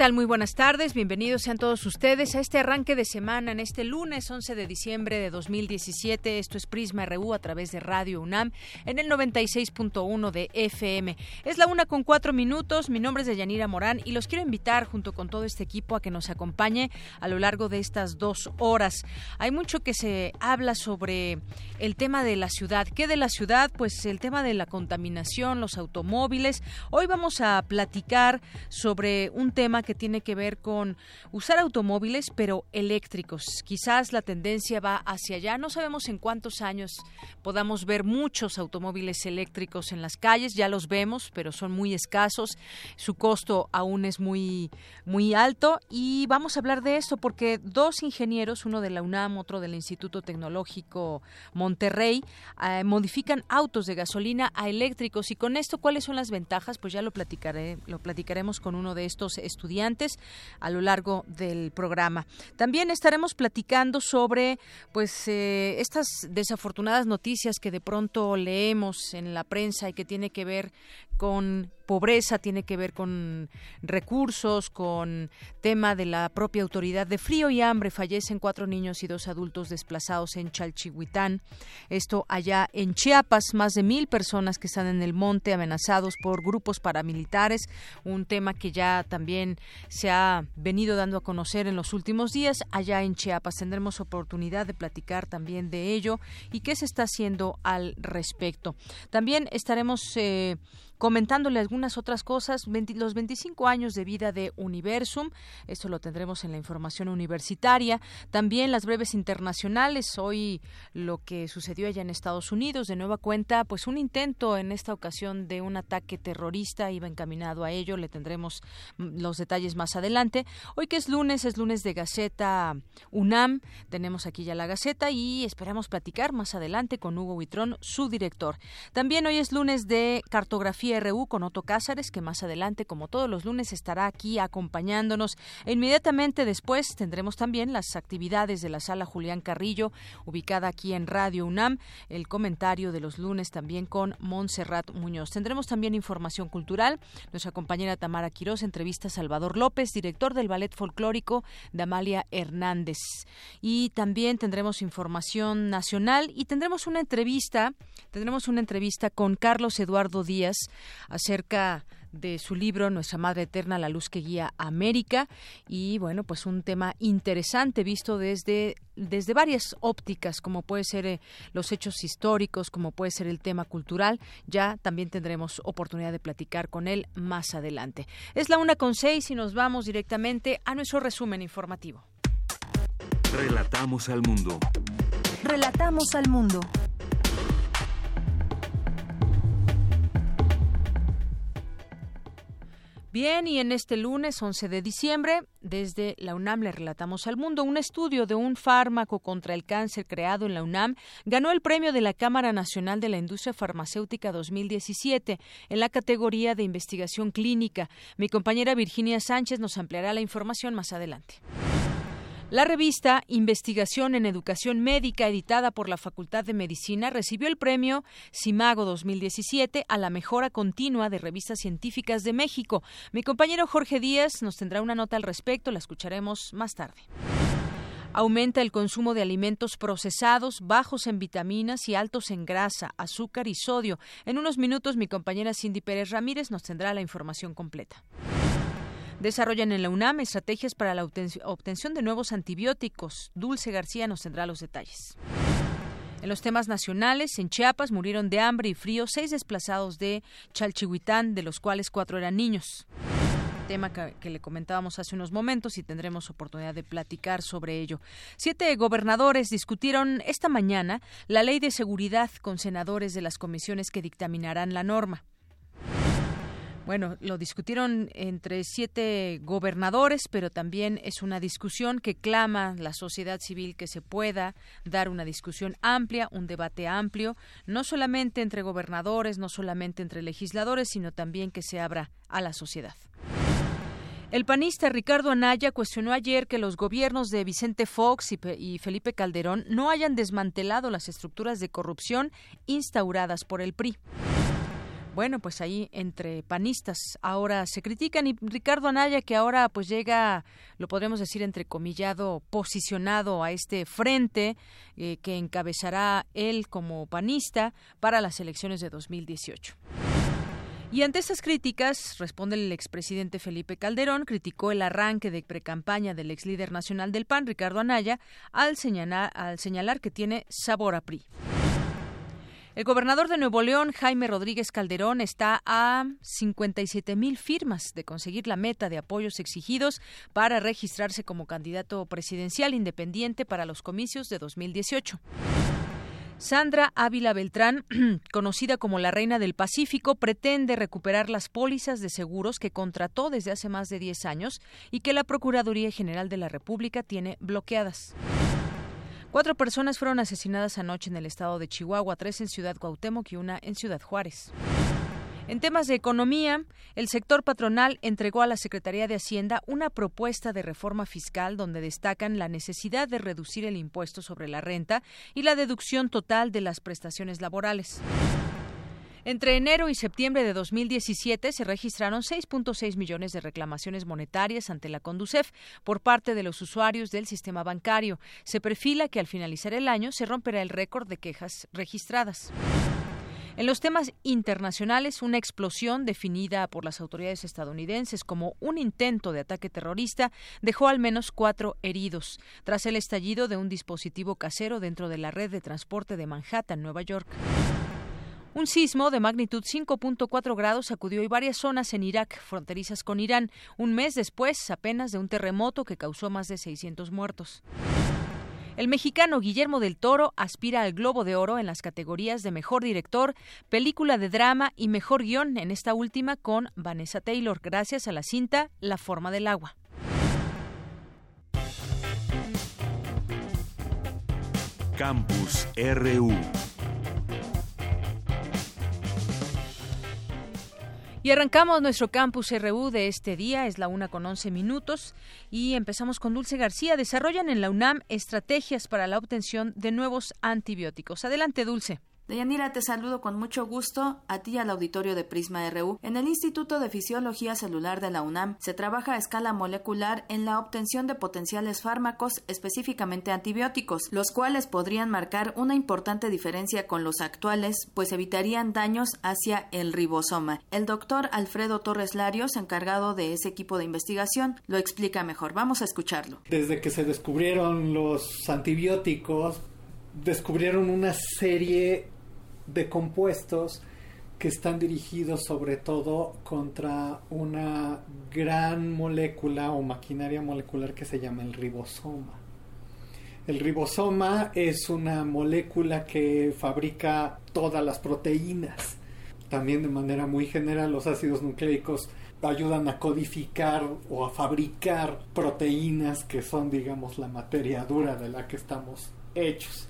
Tal? Muy buenas tardes. Bienvenidos sean todos ustedes a este arranque de semana en este lunes 11 de diciembre de 2017. Esto es Prisma RU a través de Radio UNAM en el 96.1 de FM. Es la una con cuatro minutos. Mi nombre es Deyanira Morán y los quiero invitar junto con todo este equipo a que nos acompañe a lo largo de estas dos horas. Hay mucho que se habla sobre el tema de la ciudad. ¿Qué de la ciudad? Pues el tema de la contaminación, los automóviles. Hoy vamos a platicar sobre un tema que que tiene que ver con usar automóviles, pero eléctricos. Quizás la tendencia va hacia allá. No sabemos en cuántos años podamos ver muchos automóviles eléctricos en las calles. Ya los vemos, pero son muy escasos. Su costo aún es muy, muy alto. Y vamos a hablar de esto porque dos ingenieros, uno de la UNAM, otro del Instituto Tecnológico Monterrey, eh, modifican autos de gasolina a eléctricos. Y con esto, ¿cuáles son las ventajas? Pues ya lo platicaré, lo platicaremos con uno de estos estudiantes a lo largo del programa. También estaremos platicando sobre pues eh, estas desafortunadas noticias que de pronto leemos en la prensa y que tiene que ver con pobreza, tiene que ver con recursos, con tema de la propia autoridad de frío y hambre. Fallecen cuatro niños y dos adultos desplazados en Chalchihuitán. Esto allá en Chiapas, más de mil personas que están en el monte amenazados por grupos paramilitares. Un tema que ya también se ha venido dando a conocer en los últimos días. Allá en Chiapas tendremos oportunidad de platicar también de ello y qué se está haciendo al respecto. También estaremos eh, comentándole algunas otras cosas, los 25 años de vida de Universum, esto lo tendremos en la información universitaria, también las breves internacionales, hoy lo que sucedió allá en Estados Unidos, de nueva cuenta, pues un intento en esta ocasión de un ataque terrorista, iba encaminado a ello, le tendremos mm, los detalles más adelante. Hoy que es lunes, es lunes de Gaceta UNAM, tenemos aquí ya la Gaceta y esperamos platicar más adelante con Hugo Huitrón, su director. También hoy es lunes de cartografía RU con Otto Cázares, que más adelante, como todos los lunes, estará aquí acompañándonos. E inmediatamente después tendremos también las actividades de la sala Julián Carrillo, ubicada aquí en Radio UNAM, el comentario de los lunes también con Montserrat Muñoz. Tendremos también información cultural. Nuestra compañera Tamara Quirós entrevista a Salvador López, director del Ballet Folclórico de Amalia Hernández. Y también tendremos información nacional y tendremos una entrevista, tendremos una entrevista con Carlos Eduardo Díaz, acerca de su libro Nuestra Madre Eterna, la luz que guía América y bueno, pues un tema interesante visto desde desde varias ópticas, como puede ser eh, los hechos históricos, como puede ser el tema cultural, ya también tendremos oportunidad de platicar con él más adelante. Es la una con seis y nos vamos directamente a nuestro resumen informativo. Relatamos al mundo. Relatamos al mundo. Bien, y en este lunes 11 de diciembre, desde la UNAM le relatamos al mundo un estudio de un fármaco contra el cáncer creado en la UNAM ganó el premio de la Cámara Nacional de la Industria Farmacéutica 2017 en la categoría de investigación clínica. Mi compañera Virginia Sánchez nos ampliará la información más adelante. La revista Investigación en Educación Médica, editada por la Facultad de Medicina, recibió el premio CIMAGO 2017 a la mejora continua de revistas científicas de México. Mi compañero Jorge Díaz nos tendrá una nota al respecto, la escucharemos más tarde. Aumenta el consumo de alimentos procesados, bajos en vitaminas y altos en grasa, azúcar y sodio. En unos minutos mi compañera Cindy Pérez Ramírez nos tendrá la información completa. Desarrollan en la UNAM estrategias para la obtención de nuevos antibióticos. Dulce García nos tendrá los detalles. En los temas nacionales, en Chiapas murieron de hambre y frío seis desplazados de Chalchihuitán, de los cuales cuatro eran niños tema que, le comentábamos hace unos momentos y tendremos oportunidad de platicar sobre ello. Siete gobernadores discutieron esta mañana la ley de seguridad con senadores de las comisiones que dictaminarán la norma. Bueno, lo discutieron entre siete gobernadores, pero también es una discusión que clama la sociedad civil que se pueda dar una discusión amplia, un debate amplio, no solamente entre gobernadores, no solamente entre legisladores, sino también que se abra a la sociedad. El panista Ricardo Anaya cuestionó ayer que los gobiernos de Vicente Fox y, Felipe Calderón no hayan desmantelado las estructuras de corrupción instauradas por el PRI. Bueno, pues ahí entre panistas ahora se critican y Ricardo Anaya que ahora pues llega, lo podremos decir entrecomillado, posicionado a este frente eh, que encabezará él como panista para las elecciones de 2018. Y ante estas críticas, responde el expresidente Felipe Calderón, criticó el arranque de precampaña del ex líder nacional del PAN, Ricardo Anaya, al señalar, al señalar que tiene sabor a PRI. El gobernador de Nuevo León, Jaime Rodríguez Calderón, está a 57 mil firmas de conseguir la meta de apoyos exigidos para registrarse como candidato presidencial independiente para los comicios de 2018. Sandra Ávila Beltrán, conocida como la Reina del Pacífico, pretende recuperar las pólizas de seguros que contrató desde hace más de 10 años y que la Procuraduría General de la República tiene bloqueadas. Cuatro personas fueron asesinadas anoche en el estado de Chihuahua, tres en Ciudad Cuauhtémoc y una en Ciudad Juárez. En temas de economía, el sector patronal entregó a la Secretaría de Hacienda una propuesta de reforma fiscal donde destacan la necesidad de reducir el impuesto sobre la renta y la deducción total de las prestaciones laborales. Entre enero y septiembre de 2017 se registraron 6.6 millones de reclamaciones monetarias ante la Conducef por parte de los usuarios del sistema bancario. Se perfila que al finalizar el año se romperá el récord de quejas registradas. En los temas internacionales, una explosión definida por las autoridades estadounidenses como un intento de ataque terrorista dejó al menos cuatro heridos tras el estallido de un dispositivo casero dentro de la red de transporte de Manhattan, Nueva York. Un sismo de magnitud 5.4 grados sacudió hoy varias zonas en Irak, fronterizas con Irán, un mes después apenas de un terremoto que causó más de 600 muertos. El mexicano Guillermo del Toro aspira al Globo de Oro en las categorías de Mejor Director, Película de Drama y Mejor Guión, en esta última con Vanessa Taylor, gracias a la cinta La Forma del Agua. Campus RU Y arrancamos nuestro campus RU de este día, es la una con 11 minutos, y empezamos con Dulce García. Desarrollan en la UNAM estrategias para la obtención de nuevos antibióticos. Adelante, Dulce. Deyanira, te saludo con mucho gusto a ti y al auditorio de Prisma RU. En el Instituto de Fisiología Celular de la UNAM se trabaja a escala molecular en la obtención de potenciales fármacos, específicamente antibióticos, los cuales podrían marcar una importante diferencia con los actuales, pues evitarían daños hacia el ribosoma. El doctor Alfredo Torres Larios, encargado de ese equipo de investigación, lo explica mejor. Vamos a escucharlo. Desde que se descubrieron los antibióticos, descubrieron una serie de compuestos que están dirigidos sobre todo contra una gran molécula o maquinaria molecular que se llama el ribosoma. El ribosoma es una molécula que fabrica todas las proteínas. También de manera muy general los ácidos nucleicos ayudan a codificar o a fabricar proteínas que son digamos la materia dura de la que estamos hechos.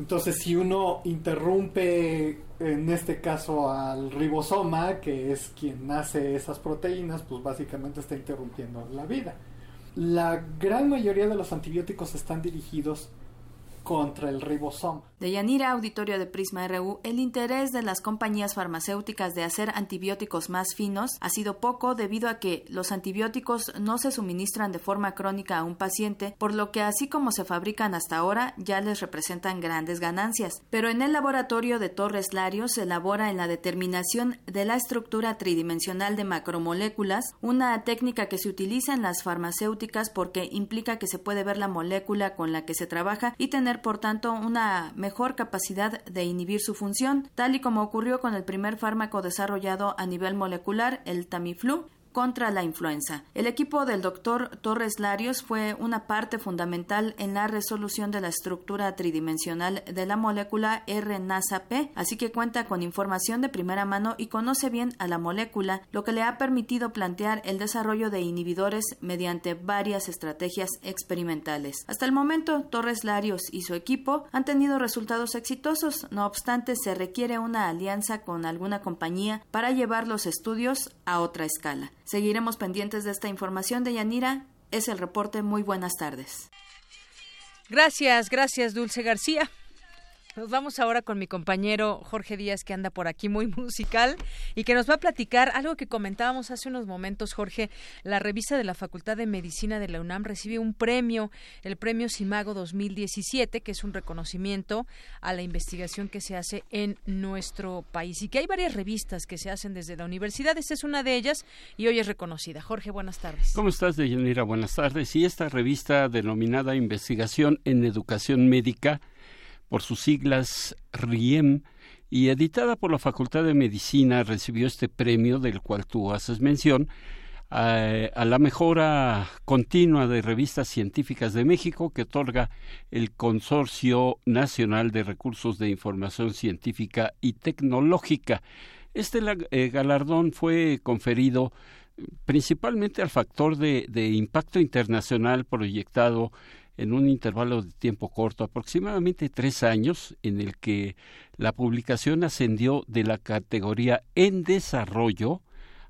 Entonces, si uno interrumpe, en este caso, al ribosoma, que es quien hace esas proteínas, pues básicamente está interrumpiendo la vida. La gran mayoría de los antibióticos están dirigidos contra el ribosoma. De Yanira, auditorio de Prisma RU, el interés de las compañías farmacéuticas de hacer antibióticos más finos ha sido poco debido a que los antibióticos no se suministran de forma crónica a un paciente, por lo que así como se fabrican hasta ahora ya les representan grandes ganancias. Pero en el laboratorio de Torres Larios se elabora en la determinación de la estructura tridimensional de macromoléculas, una técnica que se utiliza en las farmacéuticas porque implica que se puede ver la molécula con la que se trabaja y tener, por tanto, una mejor capacidad de inhibir su función, tal y como ocurrió con el primer fármaco desarrollado a nivel molecular, el Tamiflu, contra la influenza. El equipo del doctor Torres Larios fue una parte fundamental en la resolución de la estructura tridimensional de la molécula RNASA-P, así que cuenta con información de primera mano y conoce bien a la molécula, lo que le ha permitido plantear el desarrollo de inhibidores mediante varias estrategias experimentales. Hasta el momento, Torres Larios y su equipo han tenido resultados exitosos, no obstante, se requiere una alianza con alguna compañía para llevar los estudios a otra escala. Seguiremos pendientes de esta información de Yanira. Es el reporte. Muy buenas tardes. Gracias, gracias, Dulce García. Nos vamos ahora con mi compañero Jorge Díaz, que anda por aquí muy musical y que nos va a platicar algo que comentábamos hace unos momentos, Jorge. La revista de la Facultad de Medicina de la UNAM recibe un premio, el premio Simago 2017, que es un reconocimiento a la investigación que se hace en nuestro país y que hay varias revistas que se hacen desde la universidad. Esta es una de ellas y hoy es reconocida. Jorge, buenas tardes. ¿Cómo estás, Deyanira? Buenas tardes. Y esta revista denominada Investigación en Educación Médica por sus siglas RIEM, y editada por la Facultad de Medicina, recibió este premio del cual tú haces mención a, la mejora continua de revistas científicas de México que otorga el Consorcio Nacional de Recursos de Información Científica y Tecnológica. Este eh, galardón fue conferido principalmente al factor de impacto internacional proyectado en un intervalo de tiempo corto, aproximadamente tres años, en el que la publicación ascendió de la categoría en desarrollo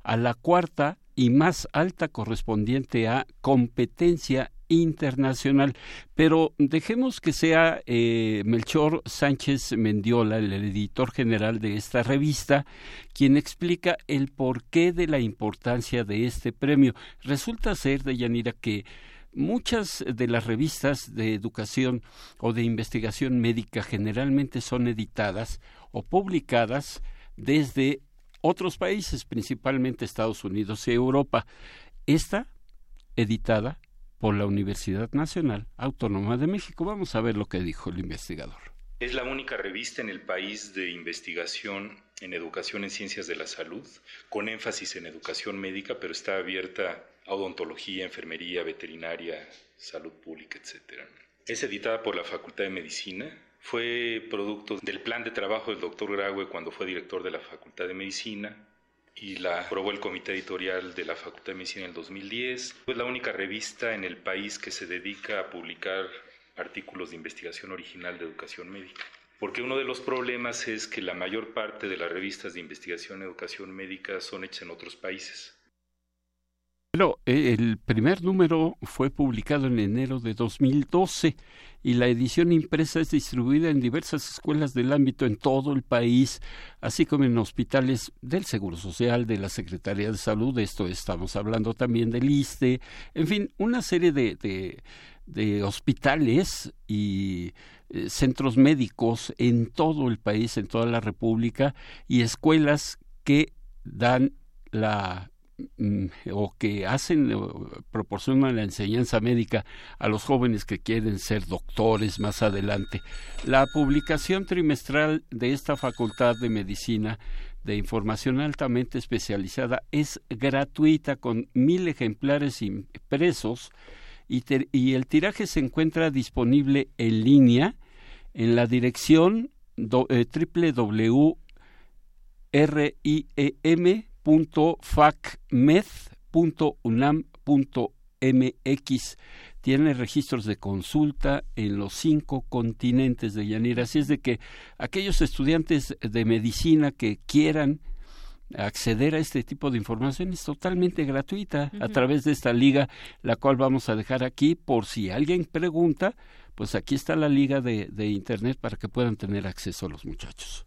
a la cuarta y más alta correspondiente a competencia internacional. Pero dejemos que sea eh, Melchor Sánchez Mendiola, el editor general de esta revista, quien explica el porqué de la importancia de este premio. Resulta ser, de Yanira, que Muchas de las revistas de educación o de investigación médica generalmente son editadas o publicadas desde otros países, principalmente Estados Unidos y Europa. Esta, editada por la Universidad Nacional Autónoma de México. Vamos a ver lo que dijo el investigador. Es la única revista en el país de investigación en educación en ciencias de la salud, con énfasis en educación médica, pero está abierta odontología, enfermería, veterinaria, salud pública, etc. Es editada por la Facultad de Medicina. Fue producto del plan de trabajo del doctor Graue cuando fue director de la Facultad de Medicina y la aprobó el comité editorial de la Facultad de Medicina en el 2010. Es la única revista en el país que se dedica a publicar artículos de investigación original de educación médica. Porque uno de los problemas es que la mayor parte de las revistas de investigación en educación médica son hechas en otros países. Bueno, eh, el primer número fue publicado en enero de 2012 y la edición impresa es distribuida en diversas escuelas del ámbito en todo el país, así como en hospitales del Seguro Social, de la Secretaría de Salud, esto estamos hablando también del ISTE, en fin, una serie de, de, hospitales y eh, centros médicos en todo el país, en toda la República, y escuelas que dan la o que hacen proporcionan la enseñanza médica a los jóvenes que quieren ser doctores más adelante. La publicación trimestral de esta Facultad de Medicina de información altamente especializada es gratuita con mil ejemplares impresos y, el tiraje se encuentra disponible en línea en la dirección eh, www.facmed.unam.mx. Tiene registros de consulta en los cinco continentes de Yanira. Así es de que aquellos estudiantes de medicina que quieran acceder a este tipo de información es totalmente gratuita a través de esta liga, la cual vamos a dejar aquí por si alguien pregunta, pues aquí está la liga de, de internet para que puedan tener acceso a los muchachos.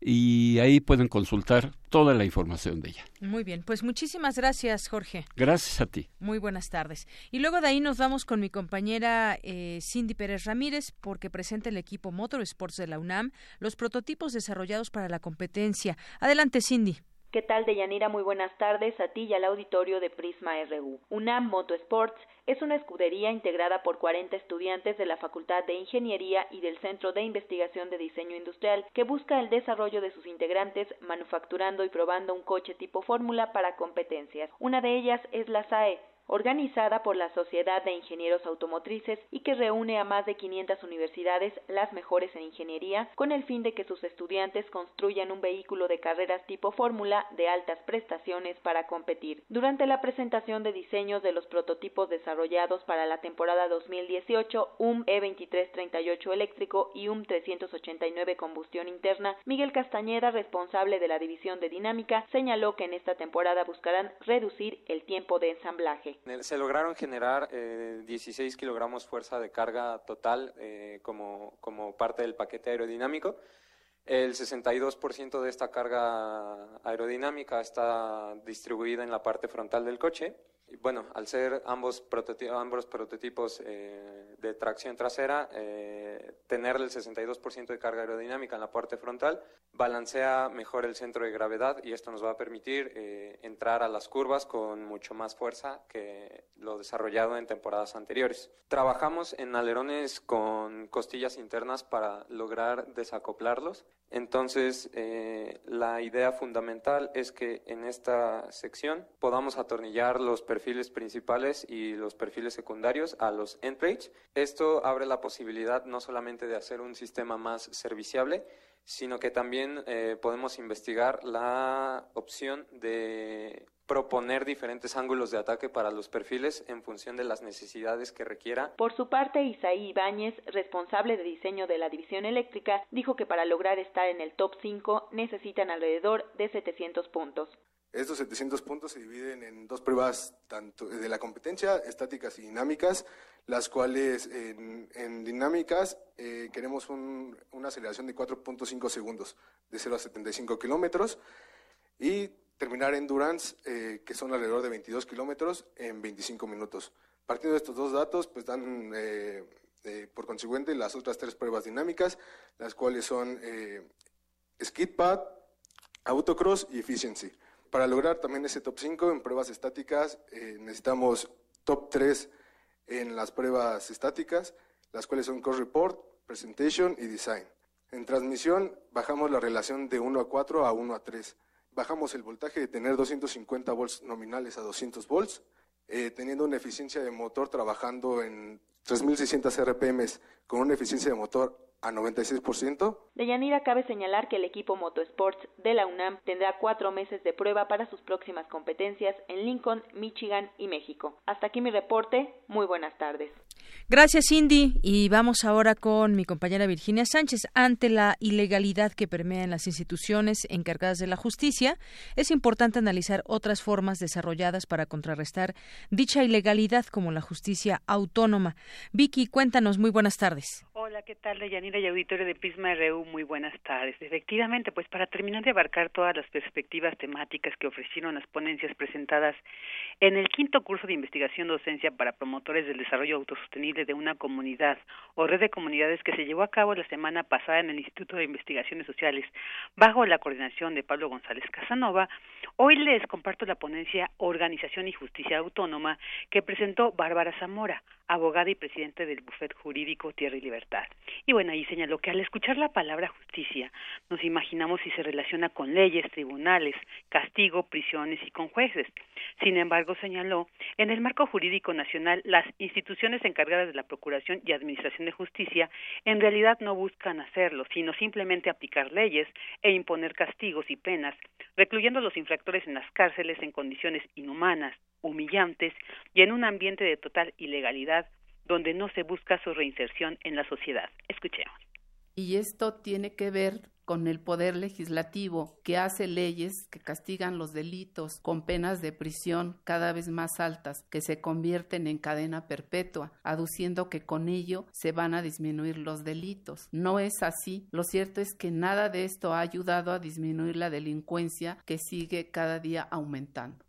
y ahí pueden consultar toda la información de ella. Muy bien, pues muchísimas gracias, Jorge. Gracias a ti. Muy buenas tardes. Y luego de ahí nos vamos con mi compañera eh, Cindy Pérez Ramírez, porque presenta el equipo Motorsports de la UNAM los prototipos desarrollados para la competencia. Adelante, Cindy. ¿Qué tal, Deyanira? Muy buenas tardes a ti y al auditorio de Prisma RU. UNAM Motorsports es una escudería integrada por 40 estudiantes de la Facultad de Ingeniería y del Centro de Investigación de Diseño Industrial que busca el desarrollo de sus integrantes manufacturando y probando un coche tipo fórmula para competencias. Una de ellas es la SAE, organizada por la Sociedad de Ingenieros Automotrices y que reúne a más de 500 universidades, las mejores en ingeniería, con el fin de que sus estudiantes construyan un vehículo de carreras tipo fórmula de altas prestaciones para competir. Durante la presentación de diseños de los prototipos desarrollados para la temporada 2018, UM E2338 eléctrico y UM 389 combustión interna, Miguel Castañeda, responsable de la división de dinámica, señaló que en esta temporada buscarán reducir el tiempo de ensamblaje. Se lograron generar 16 eh, kilogramos fuerza de carga total eh, como, como parte del paquete aerodinámico. El 62% de esta carga aerodinámica está distribuida en la parte frontal del coche bueno, al ser ambos, ambos prototipos eh, de tracción trasera, eh, tener el 62% de carga aerodinámica en la parte frontal balancea mejor el centro de gravedad y esto nos va a permitir eh, entrar a las curvas con mucho más fuerza que lo desarrollado en temporadas anteriores. Trabajamos en alerones con costillas internas para lograr desacoplarlos. Entonces, la idea fundamental es que en esta sección podamos atornillar los perfiles principales y los perfiles secundarios a los endpage. Esto abre la posibilidad no solamente de hacer un sistema más serviciable, sino que también eh, podemos investigar la opción de proponer diferentes ángulos de ataque para los perfiles en función de las necesidades que requiera. Por su parte, Isaí Ibáñez, responsable de diseño de la división eléctrica, dijo que para lograr estar en el top 5 necesitan alrededor de 700 puntos. Estos 700 puntos se dividen en dos pruebas tanto de la competencia, estáticas y dinámicas, las cuales en, dinámicas eh, queremos una aceleración de 4.5 segundos, de 0 a 75 kilómetros, y terminar endurance, eh, que son alrededor de 22 kilómetros, en 25 minutos. Partiendo de estos dos datos, pues dan eh, por consiguiente las otras tres pruebas dinámicas, las cuales son skid pad, autocross y efficiency. Para lograr también ese top 5 en pruebas estáticas eh, necesitamos top 3 en las pruebas estáticas, las cuales son Course Report, Presentation y Design. En transmisión bajamos la relación de 1 a 4 a 1 a 3. Bajamos el voltaje de tener 250 volts nominales a 200 volts, eh, teniendo una eficiencia de motor trabajando en 3.600 RPM con una eficiencia de motor a 96%. De Yanira cabe señalar que el equipo Motosports de la UNAM tendrá cuatro meses de prueba para sus próximas competencias en Lincoln, Michigan y México. Hasta aquí mi reporte. Muy buenas tardes. Gracias, Cindy. Y vamos ahora con mi compañera Virginia Sánchez. Ante la ilegalidad que permea en las instituciones encargadas de la justicia, es importante analizar otras formas desarrolladas para contrarrestar dicha ilegalidad, como la justicia autónoma. Vicky, cuéntanos. Muy buenas tardes. Hola, ¿qué tal, Deyanira y auditorio de Prisma RU? Muy buenas tardes. Efectivamente, pues para terminar de abarcar todas las perspectivas temáticas que ofrecieron las ponencias presentadas en el quinto curso de investigación docencia para promotores del desarrollo autosostenible de una comunidad o red de comunidades que se llevó a cabo la semana pasada en el Instituto de Investigaciones Sociales bajo la coordinación de Pablo González Casanova, hoy les comparto la ponencia Organización y Justicia Autónoma que presentó Bárbara Zamora, abogada y presidente del Bufet Jurídico Tierra y Libertad. Y bueno, ahí señaló que al escuchar la palabra justicia, nos imaginamos si se relaciona con leyes, tribunales, castigo, prisiones y con jueces. Sin embargo, señaló, en el marco jurídico nacional, las instituciones encargadas de la Procuración y Administración de Justicia en realidad no buscan hacerlo, sino simplemente aplicar leyes e imponer castigos y penas, recluyendo a los infractores en las cárceles en condiciones inhumanas, humillantes y en un ambiente de total ilegalidad donde no se busca su reinserción en la sociedad. Escuchemos. Y esto tiene que ver con el poder legislativo que hace leyes que castigan los delitos con penas de prisión cada vez más altas que se convierten en cadena perpetua, aduciendo que con ello se van a disminuir los delitos. No es así. Lo cierto es que nada de esto ha ayudado a disminuir la delincuencia que sigue cada día aumentando.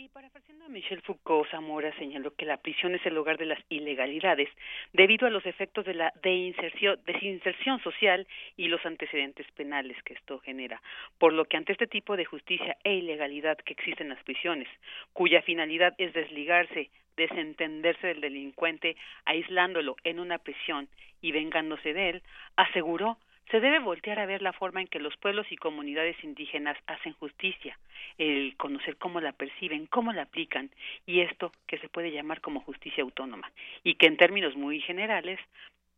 Y parafraseando a Michel Foucault, Zamora señaló que la prisión es el lugar de las ilegalidades debido a los efectos de la desinserción social y los antecedentes penales que esto genera, por lo que ante este tipo de justicia e ilegalidad que existen en las prisiones, cuya finalidad es desligarse, desentenderse del delincuente, aislándolo en una prisión y vengándose de él, aseguró se debe voltear a ver la forma en que los pueblos y comunidades indígenas hacen justicia, el conocer cómo la perciben, cómo la aplican, y esto que se puede llamar como justicia autónoma, y que en términos muy generales,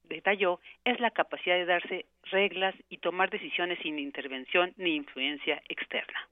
detalló, es la capacidad de darse reglas y tomar decisiones sin intervención ni influencia externa.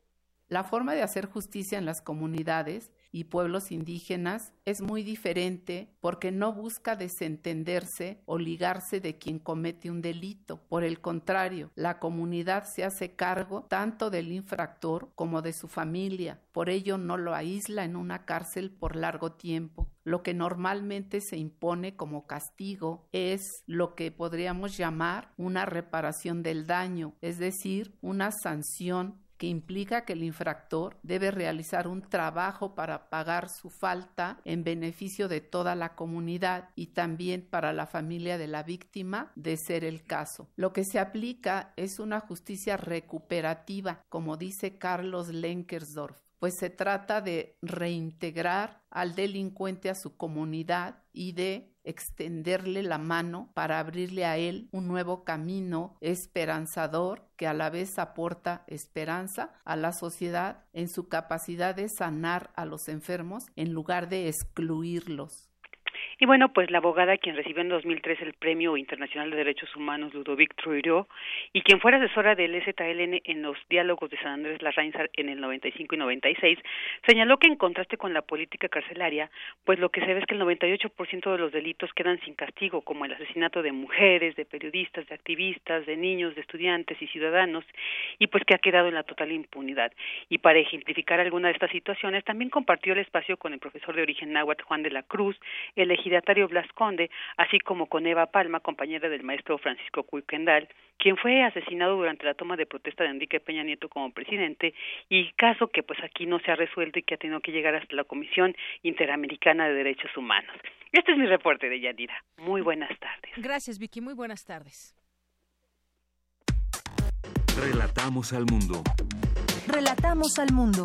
La forma de hacer justicia en las comunidades y pueblos indígenas es muy diferente porque no busca desentenderse o ligarse de quien comete un delito. Por el contrario, la comunidad se hace cargo tanto del infractor como de su familia. Por ello no lo aísla en una cárcel por largo tiempo. Lo que normalmente se impone como castigo es lo que podríamos llamar una reparación del daño, es decir, una sanción que implica que el infractor debe realizar un trabajo para pagar su falta en beneficio de toda la comunidad y también para la familia de la víctima, de ser el caso. Lo que se aplica es una justicia recuperativa, como dice Carlos Lenkersdorf pues se trata de reintegrar al delincuente a su comunidad y de extenderle la mano para abrirle a él un nuevo camino esperanzador que a la vez aporta esperanza a la sociedad en su capacidad de sanar a los enfermos en lugar de excluirlos. Y bueno, pues la abogada quien recibió en 2003 el Premio Internacional de Derechos Humanos Ludovic Truiro y quien fuera asesora del STLN en los diálogos de San Andrés Larrainzar en el 95 y 96, señaló que en contraste con la política carcelaria, pues lo que se ve es que el 98% de los delitos quedan sin castigo, como el asesinato de mujeres, de periodistas, de activistas, de niños, de estudiantes y ciudadanos, y pues que ha quedado en la total impunidad. Y para ejemplificar alguna de estas situaciones, también compartió el espacio con el profesor de origen náhuatl Juan de la Cruz, elegido ejidatario Blas Conde, así como con Eva Palma, compañera del maestro Francisco Cuiquendal, quien fue asesinado durante la toma de protesta de Enrique Peña Nieto como presidente, y caso que pues aquí no se ha resuelto y que ha tenido que llegar hasta la Comisión Interamericana de Derechos Humanos. Este es mi reporte de Yanira. Muy buenas tardes. Gracias, Vicky. Muy buenas tardes. Relatamos al mundo. Relatamos al mundo.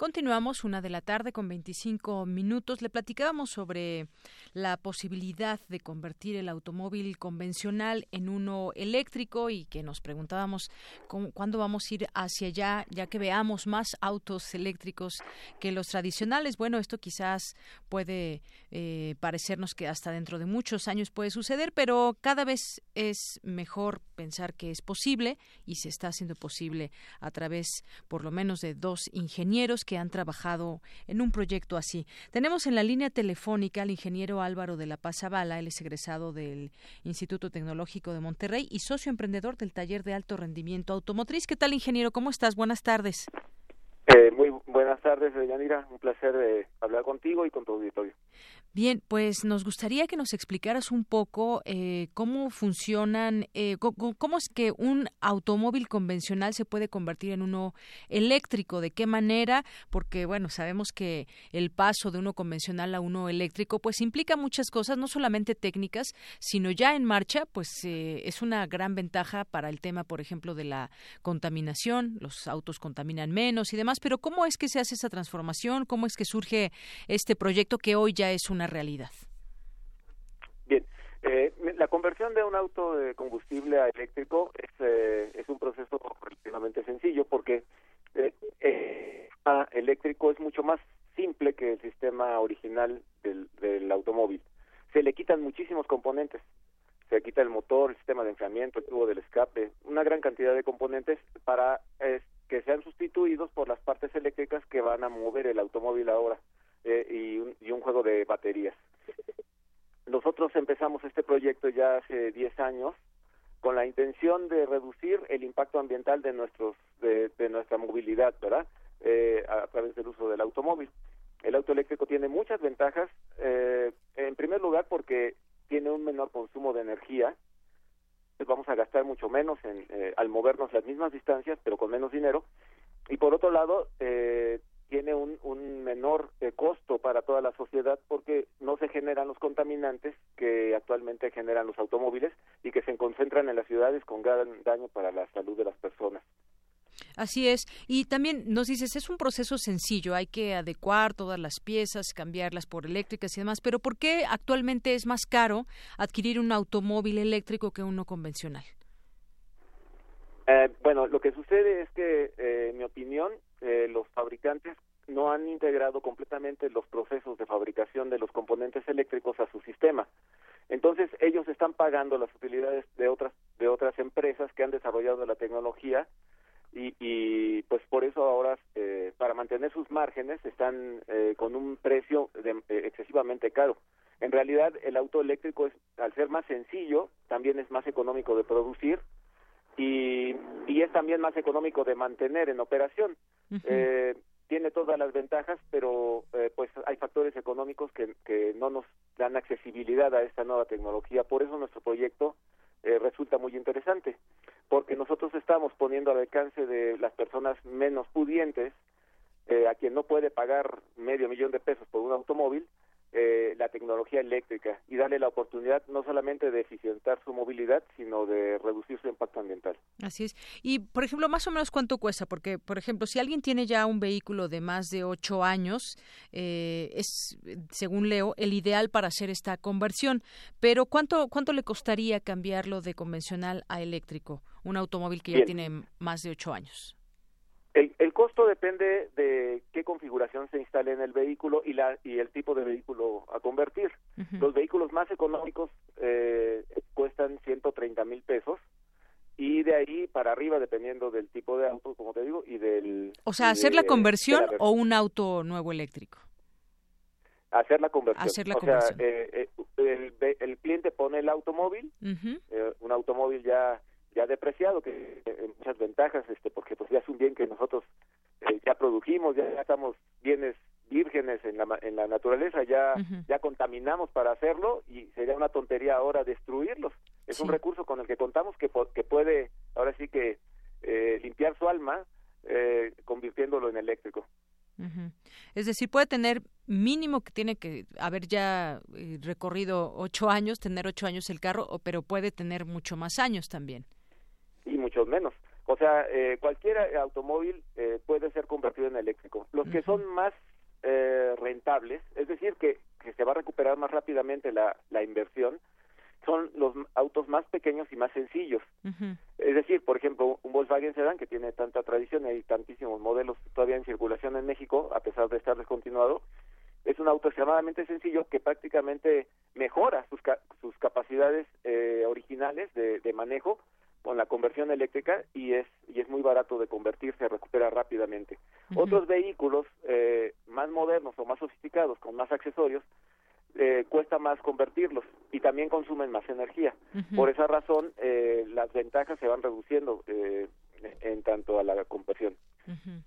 Continuamos una de la tarde con 25 minutos. Le platicábamos sobre la posibilidad de convertir el automóvil convencional en uno eléctrico y que nos preguntábamos cuándo vamos a ir hacia allá, ya que veamos más autos eléctricos que los tradicionales. Bueno, esto quizás puede eh, parecernos que hasta dentro de muchos años puede suceder, pero cada vez es mejor pensar que es posible y se está haciendo posible a través, por lo menos, de dos ingenieros que han trabajado en un proyecto así. Tenemos en la línea telefónica al ingeniero Álvaro de la Paz Avala, él es egresado del Instituto Tecnológico de Monterrey y socio emprendedor del taller de alto rendimiento automotriz. ¿Qué tal, ingeniero? ¿Cómo estás? Buenas tardes. Eh, muy buenas tardes, Yanira. Un placer eh, hablar contigo y con tu auditorio. Bien, pues nos gustaría que nos explicaras un poco eh, cómo funcionan, eh, cómo, es que un automóvil convencional se puede convertir en uno eléctrico, de qué manera, porque bueno, sabemos que el paso de uno convencional a uno eléctrico pues implica muchas cosas, no solamente técnicas, sino ya en marcha, pues eh, es una gran ventaja para el tema, por ejemplo, de la contaminación, los autos contaminan menos y demás, pero ¿cómo es que se hace esa transformación? ¿Cómo es que surge este proyecto que hoy ya es un realidad? Bien, eh, la conversión de un auto de combustible a eléctrico es, eh, es un proceso relativamente sencillo porque eh, eh eléctrico es mucho más simple que el sistema original del, del automóvil. Se le quitan muchísimos componentes. se quita el motor, el sistema de enfriamiento, el tubo del escape, una gran cantidad de componentes para que sean sustituidos por las partes eléctricas que van a mover el automóvil ahora eh, y, un, y un juego de baterías. Nosotros empezamos este proyecto ya hace 10 años con la intención de reducir el impacto ambiental de nuestros de, nuestra movilidad, ¿verdad? Eh, a través del uso del automóvil. El auto eléctrico tiene muchas ventajas. Eh, en primer lugar, porque tiene un menor consumo de energía. Pues vamos a gastar mucho menos en, eh, al movernos las mismas distancias, pero con menos dinero. Y por otro lado, eh, tiene un, un menor eh, costo para toda la sociedad porque no se generan los contaminantes que actualmente generan los automóviles y que se concentran en las ciudades con gran daño para la salud de las personas. Así es. Y también nos dices, es un proceso sencillo, hay que adecuar todas las piezas, cambiarlas por eléctricas y demás, pero ¿por qué actualmente es más caro adquirir un automóvil eléctrico que uno convencional? Eh, bueno, lo que sucede es que, eh, en mi opinión, eh, los fabricantes no han integrado completamente los procesos de fabricación de los componentes eléctricos a su sistema. Entonces ellos están pagando las utilidades de otras de otras empresas que han desarrollado la tecnología y, y pues por eso ahora eh, para mantener sus márgenes están eh, con un precio de, eh, excesivamente caro. En realidad el auto eléctrico es al ser más sencillo también es más económico de producir y, y es también más económico de mantener en operación. Eh, tiene todas las ventajas, pero eh, pues hay factores económicos que, que no nos dan accesibilidad a esta nueva tecnología. Por eso nuestro proyecto eh, resulta muy interesante, porque nosotros estamos poniendo al alcance de las personas menos pudientes, eh, a quien no puede pagar medio millón de pesos por un automóvil, eh, la tecnología eléctrica y darle la oportunidad no solamente de eficientar su movilidad, sino de reducir su impacto ambiental. Así es. Y, por ejemplo, más o menos cuánto cuesta, porque, por ejemplo, si alguien tiene ya un vehículo de más de ocho años, eh, es, según leo, el ideal para hacer esta conversión. Pero, ¿cuánto, cuánto le costaría cambiarlo de convencional a eléctrico? Un automóvil que ya tiene más de ocho años. El, el, costo depende de qué configuración se instale en el vehículo y, la, y el tipo de vehículo a convertir. Uh -huh. Los vehículos más económicos eh, cuestan 130 mil pesos y de ahí para arriba dependiendo del tipo de auto, como te digo, y del... O sea, ¿hacer de, la conversión la o un auto nuevo eléctrico? Hacer la conversión. Hacer la o conversión. sea, eh, eh, el, el, cliente pone el automóvil, uh -huh. un automóvil ya ya depreciado que eh, muchas ventajas este porque pues ya es un bien que nosotros eh, ya produjimos ya, ya, estamos bienes vírgenes en la en la naturaleza ya uh -huh. ya contaminamos para hacerlo y sería una tontería ahora destruirlos es sí. un recurso con el que contamos que que puede ahora sí que eh, limpiar su alma convirtiéndolo en eléctrico Uh -huh. Es decir, puede tener mínimo que tiene que haber ya eh, recorrido ocho años, tener ocho años el carro, pero puede tener mucho más años también. Y muchos menos. O sea, eh, cualquier automóvil eh, puede ser convertido en eléctrico. Los que son más eh, rentables, es decir, que, que, se va a recuperar más rápidamente la, la inversión, son los autos más pequeños y más sencillos. Uh -huh. Es decir, por ejemplo, un Volkswagen Sedan que tiene tanta tradición y hay tantísimos modelos todavía en circulación en México, a pesar de estar descontinuado, es un auto extremadamente sencillo que prácticamente mejora sus, ca sus capacidades eh, originales de, de, manejo con la conversión eléctrica y es y es muy barato de convertirse, recupera rápidamente. Uh -huh. Otros vehículos eh, más modernos o más sofisticados con más accesorios eh, cuesta más convertirlos y también consumen más energía. Uh -huh. Por esa razón, eh, las ventajas se van reduciendo eh, en tanto a la conversión. Uh -huh.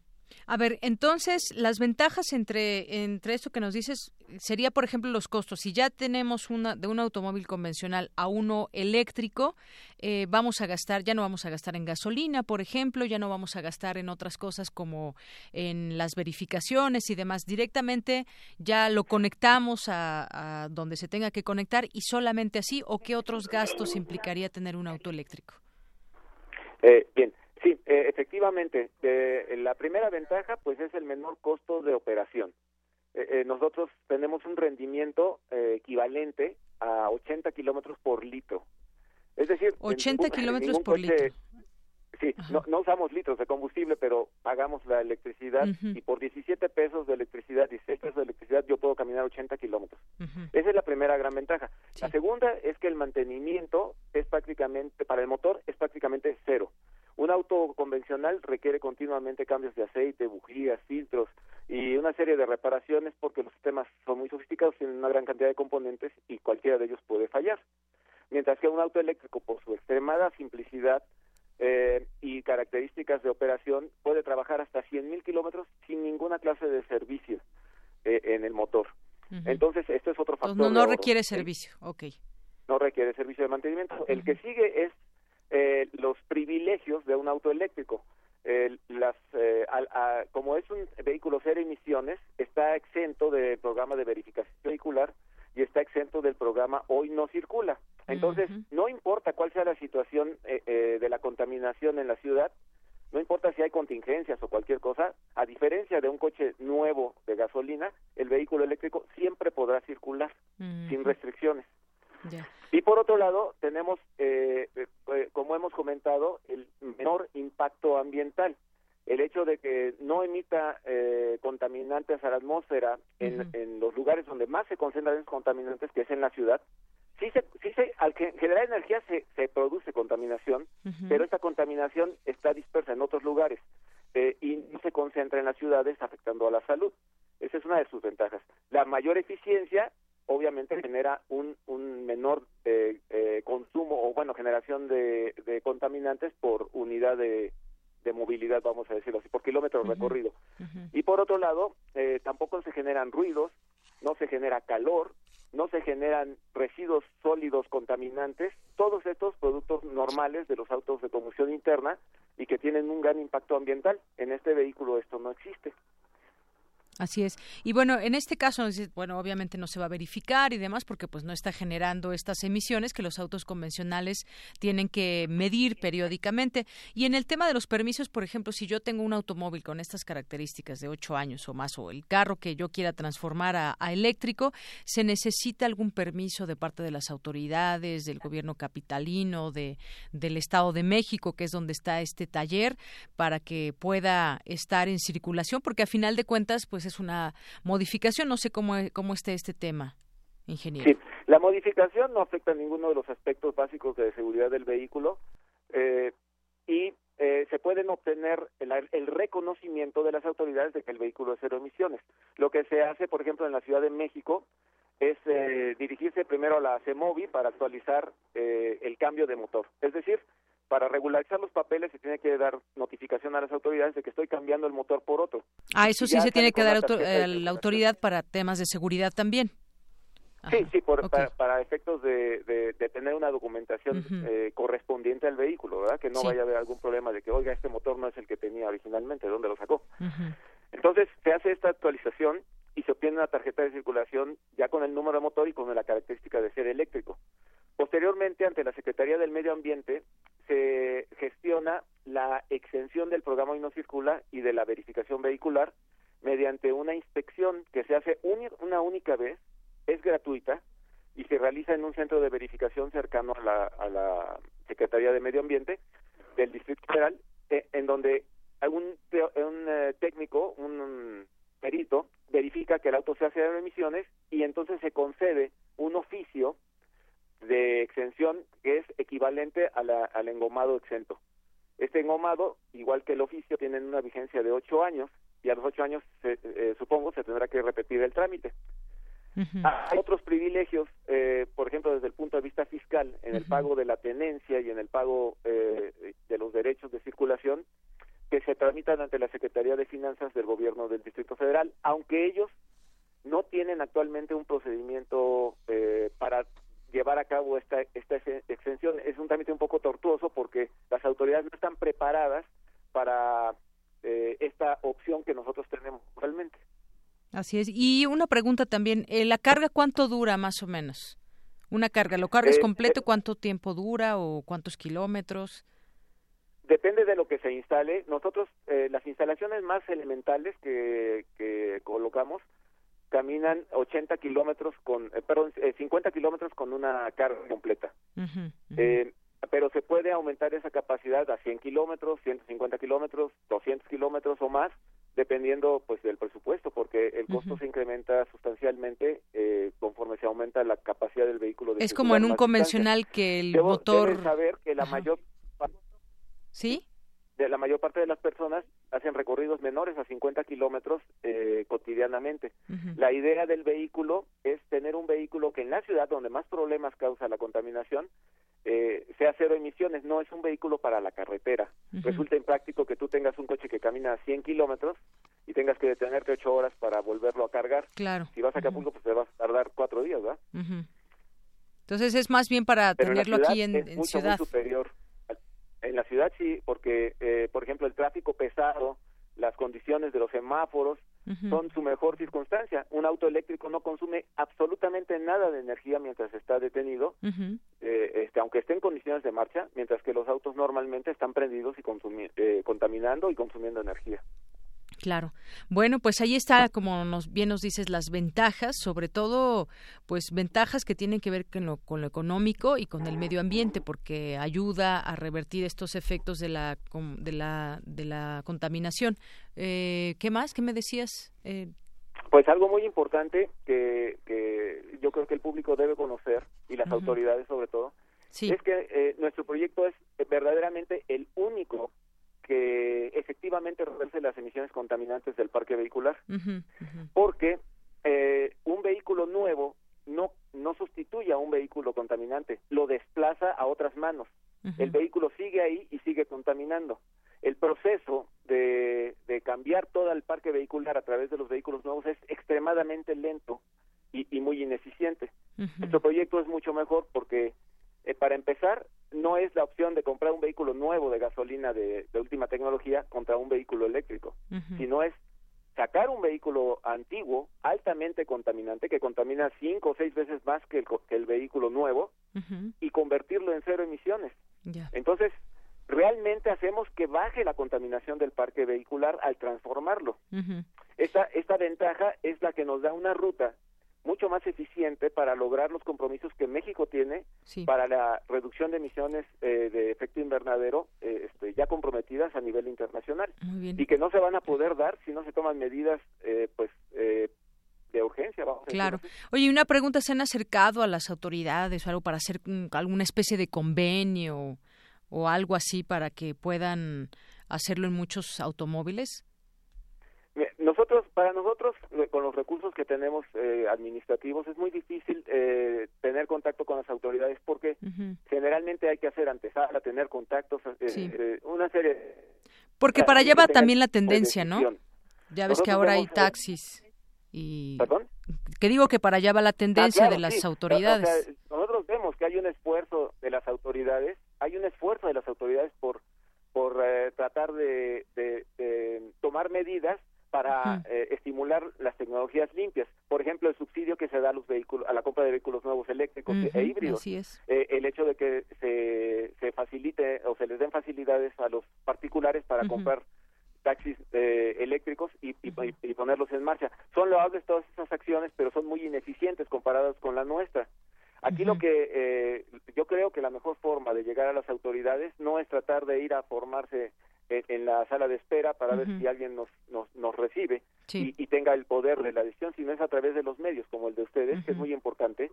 A ver, entonces, las ventajas entre, entre esto que nos dices sería, por ejemplo, los costos. Si ya tenemos una de un automóvil convencional a uno eléctrico, eh, vamos a gastar, ya no vamos a gastar en gasolina, por ejemplo, ya no vamos a gastar en otras cosas como en las verificaciones y demás. Directamente ya lo conectamos a, donde se tenga que conectar y solamente así, ¿o qué otros gastos implicaría tener un auto eléctrico? Eh, bien, Sí, eh, efectivamente. Eh, la primera ventaja, pues, es el menor costo de operación. Eh, nosotros tenemos un rendimiento equivalente a 80 kilómetros por litro. Es decir, 80 kilómetros por litro. Sí, no, no, usamos litros de combustible, pero pagamos la electricidad uh -huh. y por 17 pesos de electricidad, 16 pesos de electricidad, yo puedo caminar 80 kilómetros. Uh -huh. Esa es la primera gran ventaja. Sí. La segunda es que el mantenimiento requiere continuamente cambios de aceite, bujías, filtros y una serie de reparaciones porque los sistemas son muy sofisticados, tienen una gran cantidad de componentes y cualquiera de ellos puede fallar. Mientras que un auto eléctrico, por su extremada simplicidad eh, y características de operación, puede trabajar hasta 100.000 kilómetros sin ninguna clase de servicio eh, en el motor. Entonces, esto es otro factor. no, no requiere servicio, ok. No requiere servicio de mantenimiento. El que sigue es eh, los privilegios de un auto eléctrico. las, eh, como es un vehículo cero emisiones, está exento del programa de verificación vehicular y está exento del programa Hoy no circula. Entonces, no importa cuál sea la situación eh, de la contaminación en la ciudad, no importa si hay contingencias o cualquier cosa, a diferencia de un coche nuevo de gasolina, el vehículo eléctrico siempre podrá circular sin restricciones. Y por otro lado, tenemos, eh, eh, eh, comentado, el menor impacto ambiental. El hecho de que no emita contaminantes a la atmósfera en, los lugares donde más se concentran esos contaminantes, que es en la ciudad, sí se, sí se al generar energía se, se produce contaminación, pero esta contaminación está dispersa en otros lugares y no se concentra en las ciudades afectando a la salud. Esa es una de sus ventajas. La mayor eficiencia obviamente genera un, un menor eh, eh, consumo o bueno generación de contaminantes por unidad de, de, movilidad vamos a decirlo así por kilómetro recorrido. Y por otro lado eh, tampoco se generan ruidos no se genera calor no se generan residuos sólidos contaminantes todos estos productos normales de los autos de combustión interna y que tienen un gran impacto ambiental en este vehículo Así es. Y bueno, en este caso, bueno, obviamente no se va a verificar y demás porque pues no está generando estas emisiones que los autos convencionales tienen que medir periódicamente. Y en el tema de los permisos, por ejemplo, si yo tengo un automóvil con estas características de ocho años o más o el carro que yo quiera transformar a, eléctrico, ¿se necesita algún permiso de parte de las autoridades, del gobierno capitalino, de, del Estado de México, que es donde está este taller, para que pueda estar en circulación? Porque a final de cuentas, pues es una modificación. No sé cómo, cómo esté este tema, ingeniero. Sí, la modificación no afecta a ninguno de los aspectos básicos de seguridad del vehículo eh, y eh, se pueden obtener el, reconocimiento de las autoridades de que el vehículo es cero emisiones. Lo que se hace, por ejemplo, en la Ciudad de México es eh, dirigirse primero a la CEMOVI para actualizar el cambio de motor. Es decir, para regularizar los papeles se tiene que dar notificación a las autoridades de que estoy cambiando el motor por otro. Ah, eso sí se tiene que dar a la autoridad para temas de seguridad también. Sí, sí, para, efectos de, tener una documentación eh, correspondiente al vehículo, ¿verdad? Que no vaya a haber algún problema de que, oiga, este motor no es el que tenía originalmente, ¿de dónde lo sacó? Entonces, se hace esta actualización y se obtiene una tarjeta de circulación ya con el número de motor y con la característica de ser eléctrico. Posteriormente, ante la Secretaría del Medio Ambiente, se gestiona la extensión del programa Hoy No Circula y de la verificación vehicular mediante una inspección que se hace una única vez, es gratuita y se realiza en un centro de verificación cercano a la, Secretaría de Medio Ambiente del Distrito Federal, eh, en donde un, un eh, técnico, un perito, verifica que el auto se hace de emisiones y entonces se concede un oficio de exención que es equivalente a la, al engomado exento. Este engomado, igual que el oficio, tiene una vigencia de ocho años y a los ocho años, eh, supongo, se tendrá que repetir el trámite. Hay otros privilegios, eh, por ejemplo, desde el punto de vista fiscal, en el pago de la tenencia y en el pago eh, de los derechos de circulación, que se tramitan ante la Secretaría de Finanzas del Gobierno del Distrito Federal, aunque ellos no tienen actualmente un procedimiento para llevar a cabo esta, esta extensión. Es un trámite un poco tortuoso porque las autoridades no están preparadas para eh, esta opción que nosotros tenemos realmente. Así es. Y una pregunta también, eh, ¿la carga cuánto dura más o menos? Una carga, ¿lo cargas eh, completo? ¿Cuánto tiempo dura o cuántos kilómetros? Depende de lo que se instale. Nosotros, las instalaciones más elementales que, que colocamos caminan 80 kilómetros con, eh, perdón, 50 eh, kilómetros con una carga completa. Eh, pero se puede aumentar esa capacidad a 100 kilómetros, 150 kilómetros, 200 kilómetros o más, dependiendo pues del presupuesto, porque el costo se incrementa sustancialmente conforme se aumenta la capacidad del vehículo. es como en un convencional que el motor... saber que la mayor... ¿Sí? De la mayor parte de las personas hacen recorridos menores a 50 kilómetros eh, cotidianamente. La idea del vehículo es tener un vehículo que en la ciudad donde más problemas causa la contaminación eh, sea cero emisiones, no es un vehículo para la carretera. Resulta impráctico que tú tengas un coche que camina a 100 kilómetros y tengas que detenerte ocho horas para volverlo a cargar. Claro. Si vas a Acapulco, pues te vas a tardar cuatro días, ¿verdad? Entonces es más bien para tenerlo aquí en, es mucho, ciudad. Muy superior. En la ciudad sí, porque, eh, por ejemplo, el tráfico pesado, las condiciones de los semáforos son su mejor circunstancia. Un auto eléctrico no consume absolutamente nada de energía mientras está detenido, eh, este, aunque esté en condiciones de marcha, mientras que los autos normalmente están prendidos y eh, contaminando y consumiendo energía. Claro. Bueno, pues ahí está, como nos, bien nos dices, las ventajas, sobre todo, pues ventajas que tienen que ver con lo, con lo económico y con el medio ambiente, porque ayuda a revertir estos efectos de la, de la, de la contaminación. Eh, ¿Qué más? ¿Qué me decías? Eh, pues algo muy importante que, que yo creo que el público debe conocer, y las autoridades sobre todo, es que eh, nuestro proyecto es verdaderamente el único que efectivamente reduce las emisiones contaminantes del parque vehicular, porque eh, un vehículo nuevo no no sustituye a un vehículo contaminante, lo desplaza a otras manos. El vehículo sigue ahí y sigue contaminando. El proceso de, de cambiar todo el parque vehicular a través de los vehículos nuevos es extremadamente lento y, y muy ineficiente. Nuestro proyecto es mucho mejor porque eh, para empezar, no es la opción de comprar un vehículo nuevo de gasolina de, última tecnología contra un vehículo eléctrico, sino es sacar un vehículo antiguo, altamente contaminante, que contamina cinco o seis veces más que el, vehículo nuevo, y convertirlo en cero emisiones. Entonces, realmente hacemos que baje la contaminación del parque vehicular al transformarlo. esta, esta ventaja es la que nos da una ruta mucho más eficiente para lograr los compromisos que México tiene para la reducción de emisiones eh, de efecto invernadero eh, este, ya comprometidas a nivel internacional y que no se van a poder dar si no se toman medidas eh, pues de urgencia. Vamos claro. Oye, una pregunta, ¿se han acercado a las autoridades o algo para hacer alguna especie de convenio o algo así para que puedan hacerlo en muchos automóviles? Nosotros, para nosotros, eh, con los recursos que tenemos eh, administrativos, es muy difícil eh, tener contacto con las autoridades porque generalmente hay que hacer antesala, tener contactos, una serie. Porque para allá va también la tendencia, ¿no? Ya ves que ahora hay taxis y. ¿Perdón? Que digo que para allá va la tendencia ah, de las autoridades. nosotros vemos que hay un esfuerzo de las autoridades, hay un esfuerzo de las autoridades por por tratar de, de tomar medidas para eh, estimular las tecnologías limpias. Por ejemplo, el subsidio que se da a los vehículos, a la compra de vehículos nuevos eléctricos e híbridos. Eh, el hecho de que se, se facilite o se les den facilidades a los particulares para comprar taxis eh, eléctricos y, y, ponerlos en marcha. Son loables todas esas acciones, pero son muy ineficientes comparadas con la nuestra. Aquí lo que yo creo que la mejor forma de llegar a las autoridades no es tratar de ir a formarse en, la sala de espera para ver si alguien nos, nos, nos recibe y, tenga el poder de la decisión, sino es a través de los medios como el de ustedes, que es muy importante,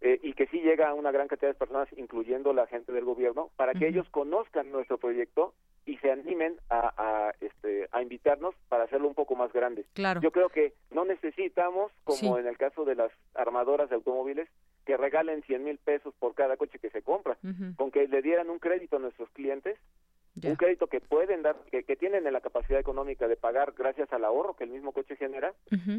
eh, y que sí llega a una gran cantidad de personas, incluyendo la gente del gobierno, para que ellos conozcan nuestro proyecto y se animen a, a, este, a invitarnos para hacerlo un poco más grande. Claro. Yo creo que no necesitamos, como en el caso de las armadoras de automóviles, que regalen 100 mil pesos por cada coche que se compra. Con que le dieran un crédito a nuestros clientes, un crédito que pueden dar, que, tienen en la capacidad económica de pagar gracias al ahorro que el mismo coche genera,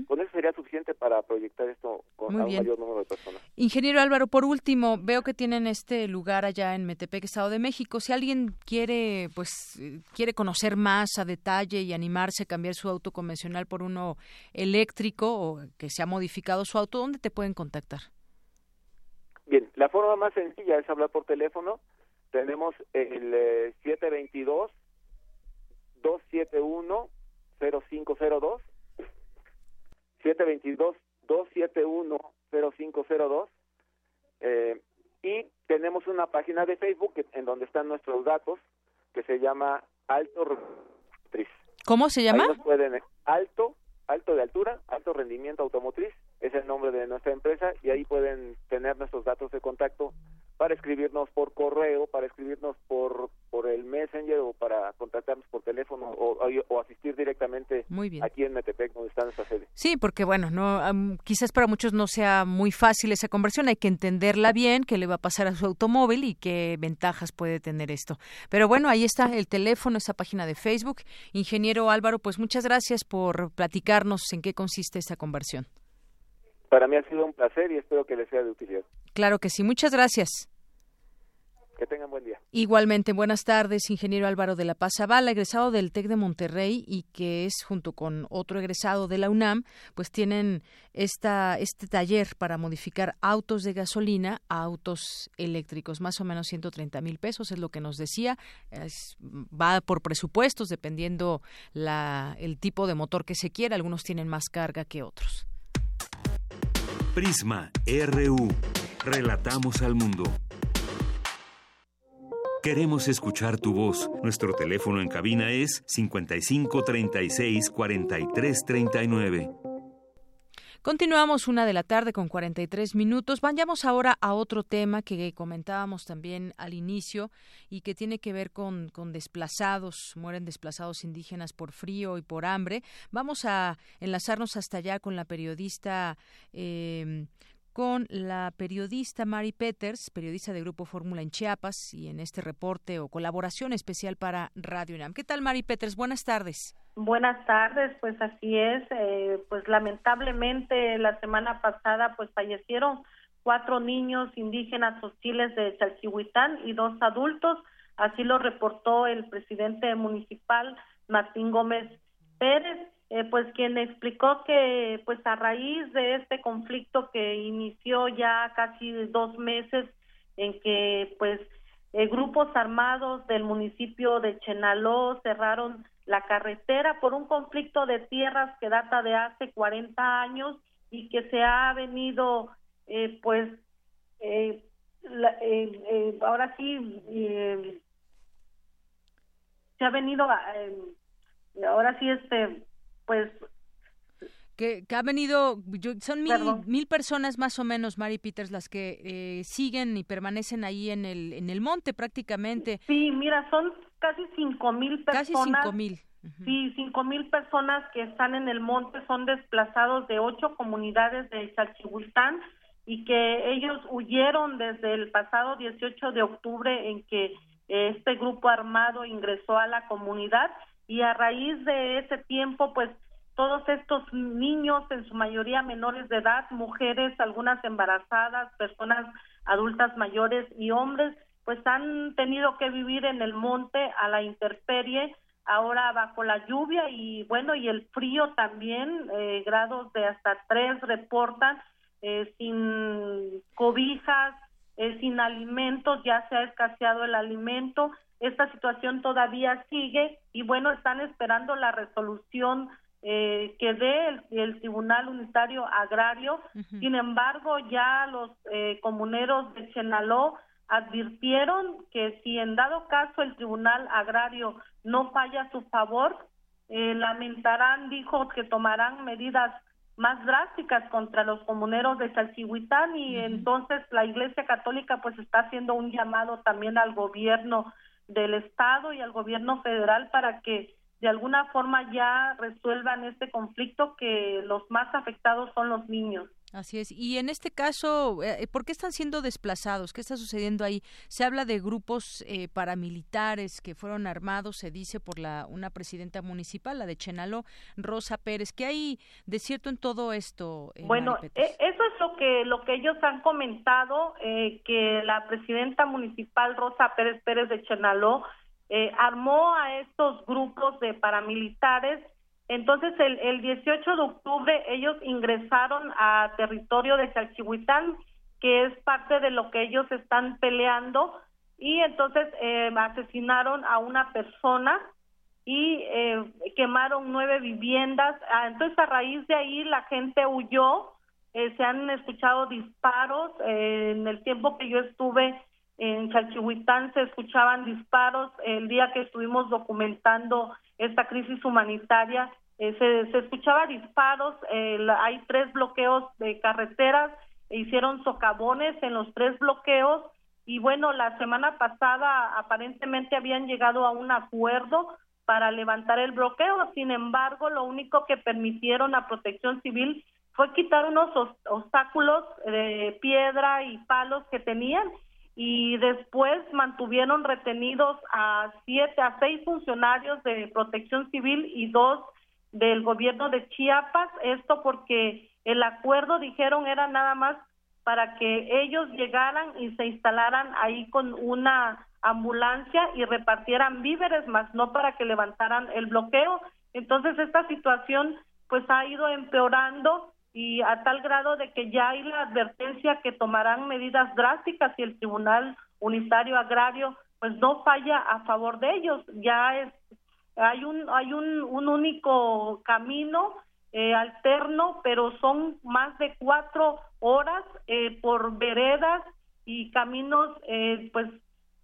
con eso sería suficiente para proyectar esto con un mayor número de personas. Ingeniero Álvaro, por último, veo que tienen este lugar allá en Metepec, Estado de México. Si alguien quiere, pues, quiere conocer más a detalle y animarse a cambiar su auto convencional por uno eléctrico o que se ha modificado su auto, ¿dónde te pueden contactar? Bien, la forma más sencilla es hablar por teléfono tenemos el 722 271 0502 722 271 0502 eh, y tenemos una página de Facebook en donde están nuestros datos que se llama Alto Automotriz. ¿Cómo se llama? pueden Alto Alto de altura, Alto Rendimiento Automotriz es el nombre de nuestra empresa y ahí pueden tener nuestros datos de contacto para escribirnos por correo, para escribirnos por por el Messenger o para contactarnos por teléfono o, asistir directamente aquí en Metepec, donde está nuestra sede. Sí, porque bueno, no quizás para muchos no sea muy fácil esa conversión, hay que entenderla bien, qué le va a pasar a su automóvil y qué ventajas puede tener esto. Pero bueno, ahí está el teléfono, esa página de Facebook. Ingeniero Álvaro, pues muchas gracias por platicarnos en qué consiste esta conversión. Para mí ha sido un placer y espero que les sea de utilidad. Claro que sí, muchas gracias. Que tengan buen día. Igualmente, buenas tardes, ingeniero Álvaro de la Paz Zavala, egresado del TEC de Monterrey y que es junto con otro egresado de la UNAM, pues tienen esta, este taller para modificar autos de gasolina a autos eléctricos, más o menos 130 mil pesos, es lo que nos decía. va por presupuestos, dependiendo la, el tipo de motor que se quiera, algunos tienen más carga que otros. Prisma RU. Relatamos al mundo. Queremos escuchar tu voz. Nuestro teléfono en cabina es 55 36 43 39. Continuamos una de la tarde con 43 minutos. Vayamos ahora a otro tema que comentábamos también al inicio y que tiene que ver con, con desplazados, mueren desplazados indígenas por frío y por hambre. Vamos a enlazarnos hasta allá con la periodista eh, con la periodista Mari Peters, periodista de Grupo Fórmula en Chiapas, y en este reporte o colaboración especial para Radio UNAM. ¿Qué tal, Mari Peters? Buenas tardes. Buenas tardes, pues así es. Eh, pues lamentablemente la semana pasada pues fallecieron cuatro niños indígenas hostiles de Chalchihuitán y dos adultos. Así lo reportó el presidente municipal Martín Gómez Pérez eh, pues quien explicó que pues a raíz de este conflicto que inició ya casi dos meses en que pues eh, grupos armados del municipio de Chenaló cerraron la carretera por un conflicto de tierras que data de hace 40 años y que se ha venido eh, pues ahora sí se ha venido ahora sí este pues que, ha venido, son mil, mil, personas más o menos, Mari Peters, las que eh, siguen y permanecen ahí en el, en el monte prácticamente. Sí, mira, son casi cinco mil personas. Casi cinco mil. Sí, cinco mil personas que están en el monte son desplazados de ocho comunidades de Chalchihuistán y que ellos huyeron desde el pasado 18 de octubre en que este grupo armado ingresó a la comunidad y a raíz de ese tiempo, pues todos estos niños, en su mayoría menores de edad, mujeres, algunas embarazadas, personas adultas mayores y hombres, pues han tenido que vivir en el monte a la intemperie, ahora bajo la lluvia y bueno, y el frío también, eh, grados de hasta tres reportan, eh, sin cobijas, eh, sin alimentos, ya se ha escaseado el alimento, esta situación todavía sigue y bueno, están esperando la resolución eh, que dé el, Tribunal Unitario Agrario. Sin embargo, ya los eh, comuneros de Chenaló advirtieron que si en dado caso el Tribunal Agrario no falla a su favor, eh, lamentarán, dijo, que tomarán medidas más drásticas contra los comuneros de Chalchihuitán y entonces la Iglesia Católica pues está haciendo un llamado también al gobierno del Estado y al gobierno federal para que de alguna forma ya resuelvan este conflicto que los más afectados son los niños. Así es. Y en este caso, eh, ¿por qué están siendo desplazados? ¿Qué está sucediendo ahí? Se habla de grupos eh, paramilitares que fueron armados, se dice por la una presidenta municipal, la de Chenaló, Rosa Pérez. ¿Qué hay de cierto en todo esto? Eh, bueno, eso es lo que lo que ellos han comentado, que la presidenta municipal Rosa Pérez Pérez de Chenaló armó a estos grupos de paramilitares entonces, el, el 18 de octubre ellos ingresaron a territorio de Chalchihuitán, que es parte de lo que ellos están peleando, y entonces eh, asesinaron a una persona y eh, quemaron nueve viviendas. Ah, entonces, a raíz de ahí, la gente huyó. Eh, se han escuchado disparos. en el tiempo que yo estuve en Chalchihuitán, se escuchaban disparos. El día que estuvimos documentando esta crisis humanitaria, eh, se, se, escuchaba disparos, eh, hay tres bloqueos de carreteras, e hicieron socavones en los tres bloqueos y bueno, la semana pasada aparentemente habían llegado a un acuerdo para levantar el bloqueo. Sin embargo, lo único que permitieron a Protección Civil fue quitar unos obstáculos de piedra y palos que tenían y después mantuvieron retenidos a siete, a seis funcionarios de Protección Civil y dos del gobierno de Chiapas. Esto porque el acuerdo, dijeron, era nada más para que ellos llegaran y se instalaran ahí con una ambulancia y repartieran víveres, más no para que levantaran el bloqueo. Entonces esta situación pues ha ido empeorando y a tal grado de que ya hay la advertencia que tomarán medidas drásticas si el Tribunal Unitario Agrario pues no falla a favor de ellos. Ya es hay un hay un, un único camino eh, alterno, pero son más de cuatro horas eh, por veredas y caminos eh, pues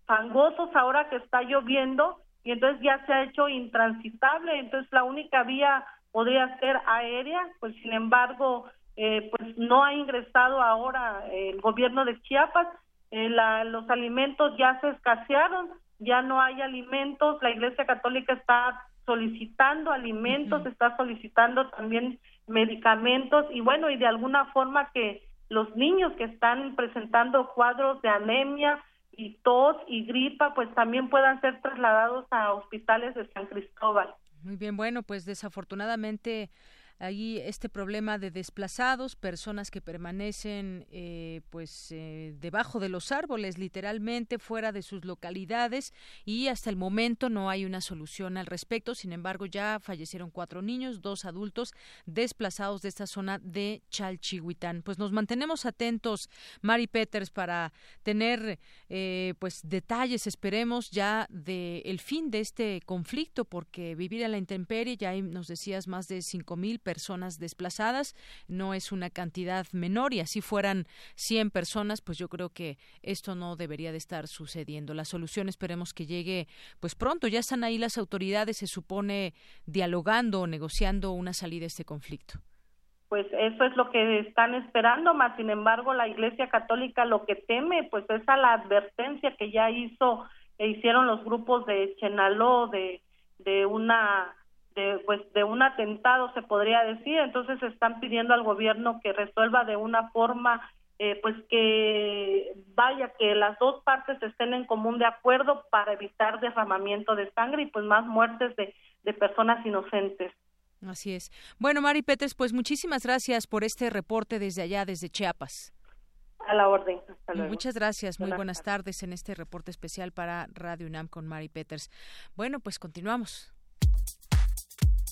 fangosos ahora que está lloviendo y entonces ya se ha hecho intransitable, entonces la única vía podría ser aérea, pues sin embargo, eh, pues no ha ingresado ahora el gobierno de Chiapas, eh, la, los alimentos ya se escasearon, ya no hay alimentos, la Iglesia Católica está solicitando alimentos, está solicitando también medicamentos. Y bueno, y de alguna forma que los niños que están presentando cuadros de anemia, y tos y gripa, pues también puedan ser trasladados a hospitales de San Cristóbal. Muy bien, bueno, pues desafortunadamente Ahí este problema de desplazados, personas que permanecen eh, pues eh, debajo de los árboles, literalmente fuera de sus localidades y hasta el momento no hay una solución al respecto. Sin embargo, ya fallecieron cuatro niños, dos adultos desplazados de esta zona de Chalchihuitán. Pues nos mantenemos atentos, Mari Peters, para tener eh, pues detalles, esperemos ya del el fin de este conflicto, porque vivir a la intemperie, ya nos decías más de cinco mil personas desplazadas, no es una cantidad menor y así fueran 100 personas, pues yo creo que esto no debería de estar sucediendo. La solución esperemos que llegue pues pronto, ya están ahí las autoridades, se supone dialogando o negociando una salida a este conflicto pues eso es lo que están esperando, más sin embargo la Iglesia Católica lo que teme pues es a la advertencia que ya hizo e hicieron los grupos de Chenaló de de una de pues de un atentado se podría decir entonces están pidiendo al gobierno que resuelva de una forma eh, pues que vaya que las dos partes estén en común de acuerdo para evitar derramamiento de sangre y pues más muertes de, de personas inocentes así es bueno Mari Petres pues muchísimas gracias por este reporte desde allá desde Chiapas a la orden. Muchas gracias. Muy buenas tardes en este reporte especial para Radio UNAM con Mari Peters. Bueno, pues continuamos.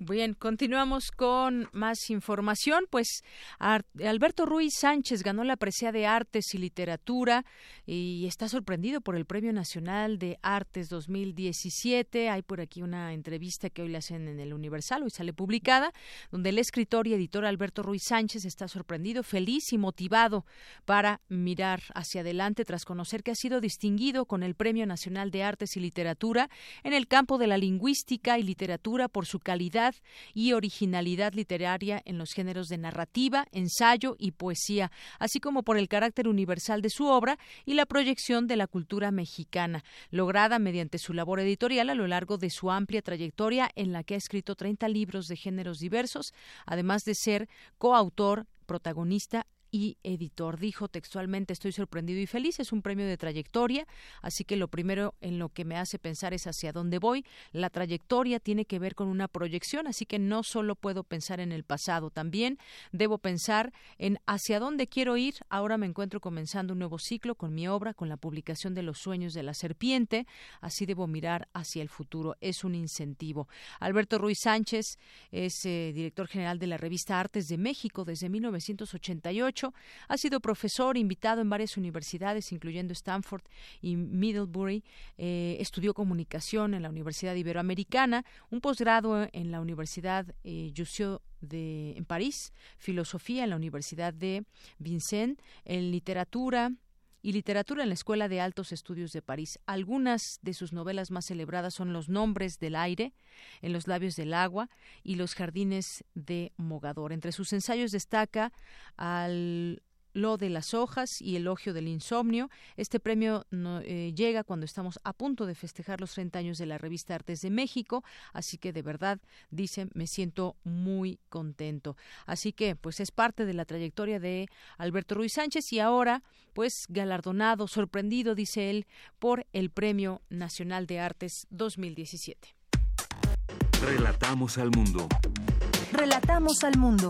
Bien, continuamos con más información. Pues Alberto Ruiz Sánchez ganó la presea de Artes y Literatura y está sorprendido por el Premio Nacional de Artes 2017. Hay por aquí una entrevista que hoy le hacen en el Universal, hoy sale publicada, donde el escritor y editor Alberto Ruiz Sánchez está sorprendido, feliz y motivado para mirar hacia adelante tras conocer que ha sido distinguido con el Premio Nacional de Artes y Literatura en el campo de la lingüística y literatura por su calidad y originalidad literaria en los géneros de narrativa, ensayo y poesía, así como por el carácter universal de su obra y la proyección de la cultura mexicana, lograda mediante su labor editorial a lo largo de su amplia trayectoria en la que ha escrito 30 libros de géneros diversos, además de ser coautor protagonista y editor. Dijo textualmente, estoy sorprendido y feliz, es un premio de trayectoria, así que lo primero en lo que me hace pensar es hacia dónde voy. La trayectoria tiene que ver con una proyección, así que no solo puedo pensar en el pasado, también debo pensar en hacia dónde quiero ir. Ahora me encuentro comenzando un nuevo ciclo con mi obra, con la publicación de Los sueños de la serpiente, así debo mirar hacia el futuro. Es un incentivo. Alberto Ruiz Sánchez es eh, director general de la revista Artes de México desde 1988 2008. Ha sido profesor invitado en varias universidades, incluyendo Stanford y Middlebury. Eh, estudió comunicación en la Universidad Iberoamericana, un posgrado en la Universidad eh, de, en París, filosofía en la Universidad de Vincennes, en literatura, y literatura en la Escuela de Altos Estudios de París. Algunas de sus novelas más celebradas son Los nombres del aire, En los labios del agua y Los jardines de Mogador. Entre sus ensayos destaca al lo de las hojas y elogio del insomnio. Este premio eh, llega cuando estamos a punto de festejar los 30 años de la revista Artes de México, así que de verdad, dice, me siento muy contento. Así que, pues es parte de la trayectoria de Alberto Ruiz Sánchez y ahora, pues galardonado, sorprendido, dice él, por el Premio Nacional de Artes 2017. Relatamos al mundo. Relatamos al mundo.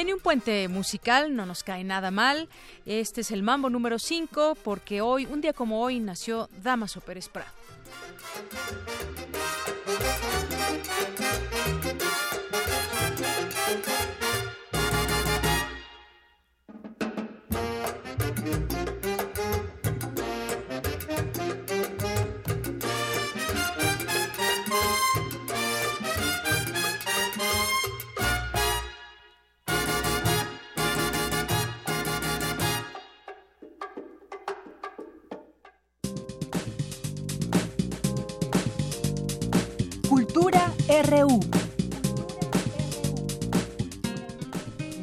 Tiene un puente musical, no nos cae nada mal. Este es el mambo número 5 porque hoy, un día como hoy, nació Damaso Pérez Prado.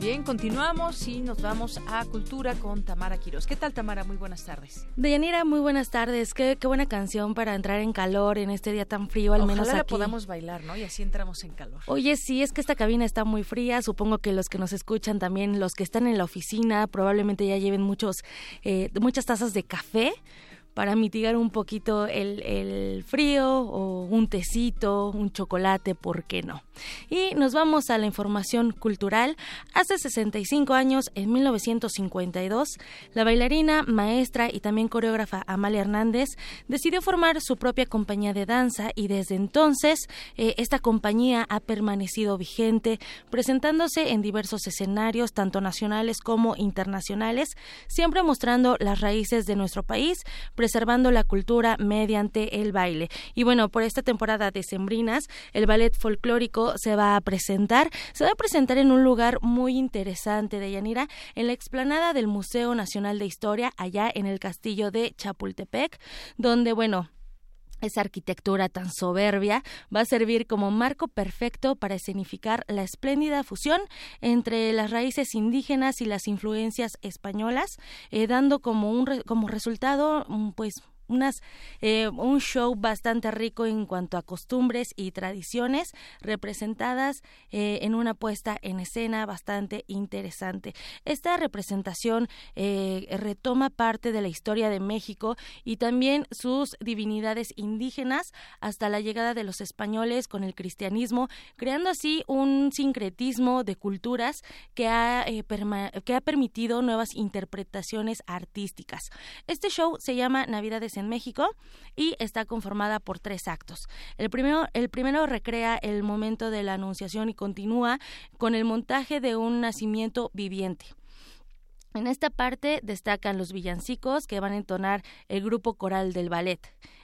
Bien, continuamos y nos vamos a Cultura con Tamara Quiroz. ¿Qué tal, Tamara? Muy buenas tardes. Deyanira, muy buenas tardes. Qué, qué, buena canción para entrar en calor en este día tan frío, al menos aquí. la podamos bailar, ¿no? Y así entramos en calor. Oye, sí, es que esta cabina está muy fría. Supongo que los que nos escuchan también, los que están en la oficina, probablemente ya lleven muchos, eh, muchas tazas de café para mitigar un poquito el, el, frío o un tecito, un chocolate, ¿por qué no? Y nos vamos a la información cultural. Hace 65 años, en 1952, la bailarina, maestra y también coreógrafa Amalia Hernández decidió formar su propia compañía de danza y desde entonces eh, esta compañía ha permanecido vigente, presentándose en diversos escenarios, tanto nacionales como internacionales, siempre mostrando las raíces de nuestro país, preservando la cultura mediante el baile. Y bueno, por esta temporada de Sembrinas, el ballet folclórico se va a presentar. Se va a presentar en un lugar muy interesante de Yanira, en la explanada del Museo Nacional de Historia, allá en el castillo de Chapultepec, donde, bueno, esa arquitectura tan soberbia va a servir como marco perfecto para escenificar la espléndida fusión entre las raíces indígenas y las influencias españolas, eh, dando como un como resultado mm, pues unas, eh, un show bastante rico en cuanto a costumbres y tradiciones representadas eh, en una puesta en escena bastante interesante. Esta representación eh, retoma parte de la historia de México y también sus divinidades indígenas hasta la llegada de los españoles con el cristianismo, creando así un sincretismo de culturas que ha, que ha permitido nuevas interpretaciones artísticas. Este show se llama Navidades en México y está conformada por tres actos. El primero, el primero recrea el momento de la anunciación y continúa con el montaje de un nacimiento viviente. En esta parte destacan los villancicos que van a entonar el grupo coral del ballet.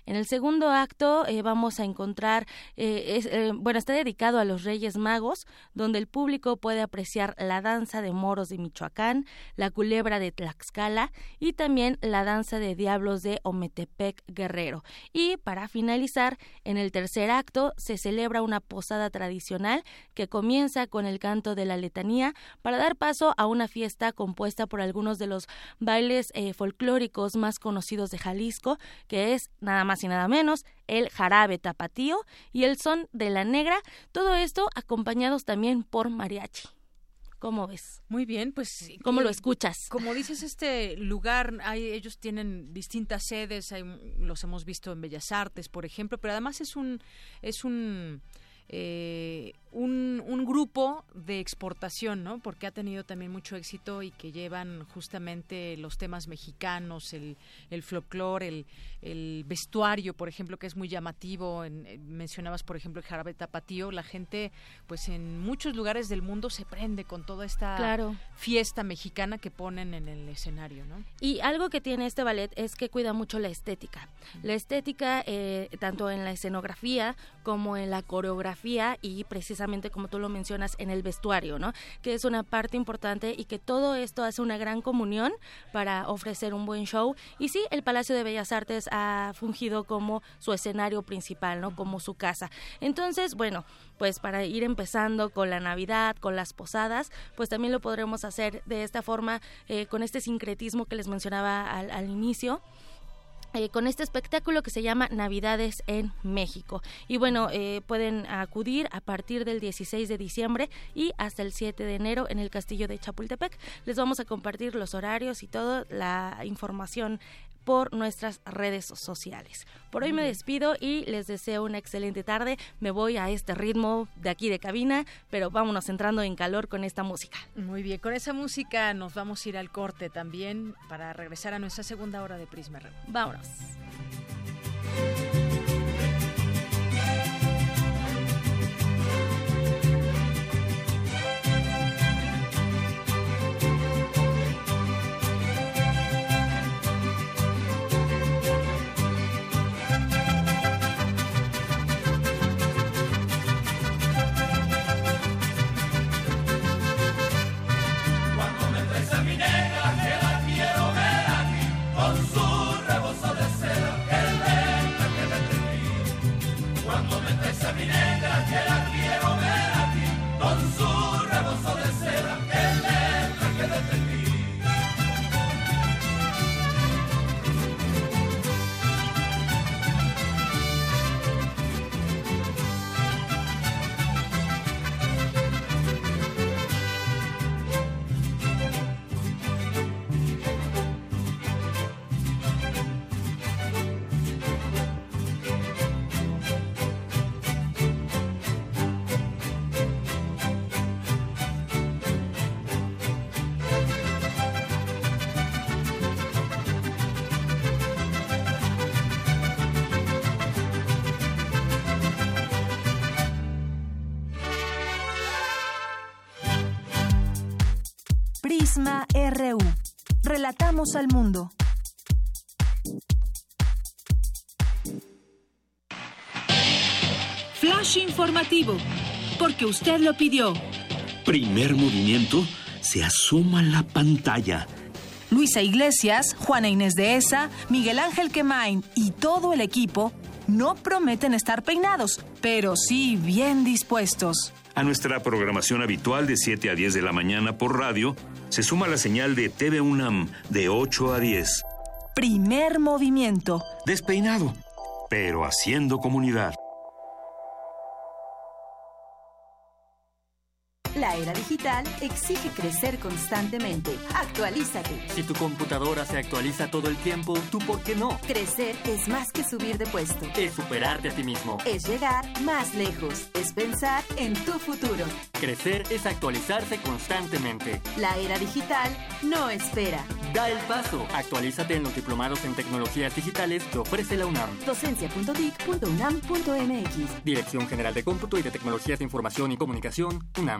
En el segundo acto eh, vamos a encontrar, eh, eh, bueno, está dedicado a los Reyes Magos, donde el público puede apreciar la danza de moros de Michoacán, la culebra de Tlaxcala y también la danza de diablos de Ometepec Guerrero. Y para finalizar, en el tercer acto se celebra una posada tradicional que comienza con el canto de la letanía para dar paso a una fiesta compuesta por algunos de los bailes folclóricos más conocidos de Jalisco, que es nada más y nada menos, el jarabe tapatío y el son de la negra, todo esto acompañados también por mariachi. ¿Cómo ves? Muy bien, pues ¿cómo lo escuchas? Como dices, este lugar, hay, ellos tienen distintas sedes, los hemos visto en Bellas Artes, por ejemplo, pero además es un es un eh, un, un, grupo de exportación, ¿no? Porque ha tenido también mucho éxito y que llevan justamente los temas mexicanos, el, el folclore, el, el vestuario, por ejemplo, que es muy llamativo. En, eh, mencionabas, por ejemplo, el jarabe tapatío. La gente, pues en muchos lugares del mundo se prende con toda esta fiesta mexicana que ponen en el escenario, ¿no? Y algo que tiene este ballet es que cuida mucho la estética. La estética, eh, tanto en la escenografía como en la coreografía y precisamente como tú lo mencionas, en el vestuario, ¿no? Que es una parte importante y que todo esto hace una gran comunión para ofrecer un buen show. Y sí, el Palacio de Bellas Artes ha fungido como su escenario principal, ¿no? Como su casa. Entonces, bueno, pues para ir empezando con la Navidad, con las posadas, pues también lo podremos hacer de esta forma, eh, con este sincretismo que les mencionaba al, al inicio. Eh, con este espectáculo que se llama Navidades en México. Y bueno, eh, pueden acudir a partir del 16 de diciembre y hasta el 7 de enero en el Castillo de Chapultepec. Les vamos a compartir los horarios y toda la información por nuestras redes sociales. Por hoy me despido y les deseo una excelente tarde. Me voy a este ritmo de aquí de cabina, pero vámonos entrando en calor con esta música. Muy bien, con esa música nos vamos a ir al corte también para regresar a nuestra segunda hora de Prisma Vámonos. Relatamos al mundo. Flash informativo, porque usted lo pidió. Primer movimiento, se asoma la pantalla. Luisa Iglesias, Juana Inés de Esa, Miguel Ángel Quemain y todo el equipo no prometen estar peinados, pero sí bien dispuestos. A nuestra programación habitual de 7 a 10 de la mañana por radio, se suma la señal de TV UNAM de 8 a 10. Primer movimiento. Despeinado, pero haciendo comunidad. Era digital exige crecer constantemente. Actualízate. Si tu computadora se actualiza todo el tiempo, ¿tú por qué no? Crecer es más que subir de puesto. Es superarte a ti mismo. Es llegar más lejos. Es pensar en tu futuro. Crecer es actualizarse constantemente. La era digital no espera. Da el paso. Actualízate en los diplomados en tecnologías digitales que ofrece la UNAM. Docencia.dic.unam.mx. Dirección General de Cómputo y de Tecnologías de Información y Comunicación, UNAM.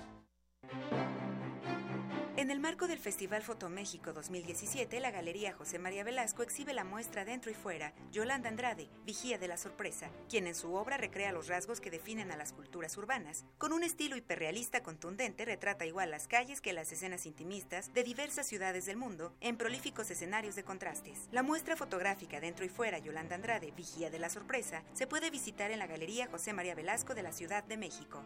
En el marco del Festival Foto México 2017, la Galería José María Velasco exhibe la muestra Dentro y Fuera, Yolanda Andrade, Vigía de la Sorpresa, quien en su obra recrea los rasgos que definen a las culturas urbanas. Con un estilo hiperrealista contundente, retrata igual las calles que las escenas intimistas de diversas ciudades del mundo en prolíficos escenarios de contrastes. La muestra fotográfica Dentro y Fuera, Yolanda Andrade, Vigía de la Sorpresa, se puede visitar en la Galería José María Velasco de la Ciudad de México.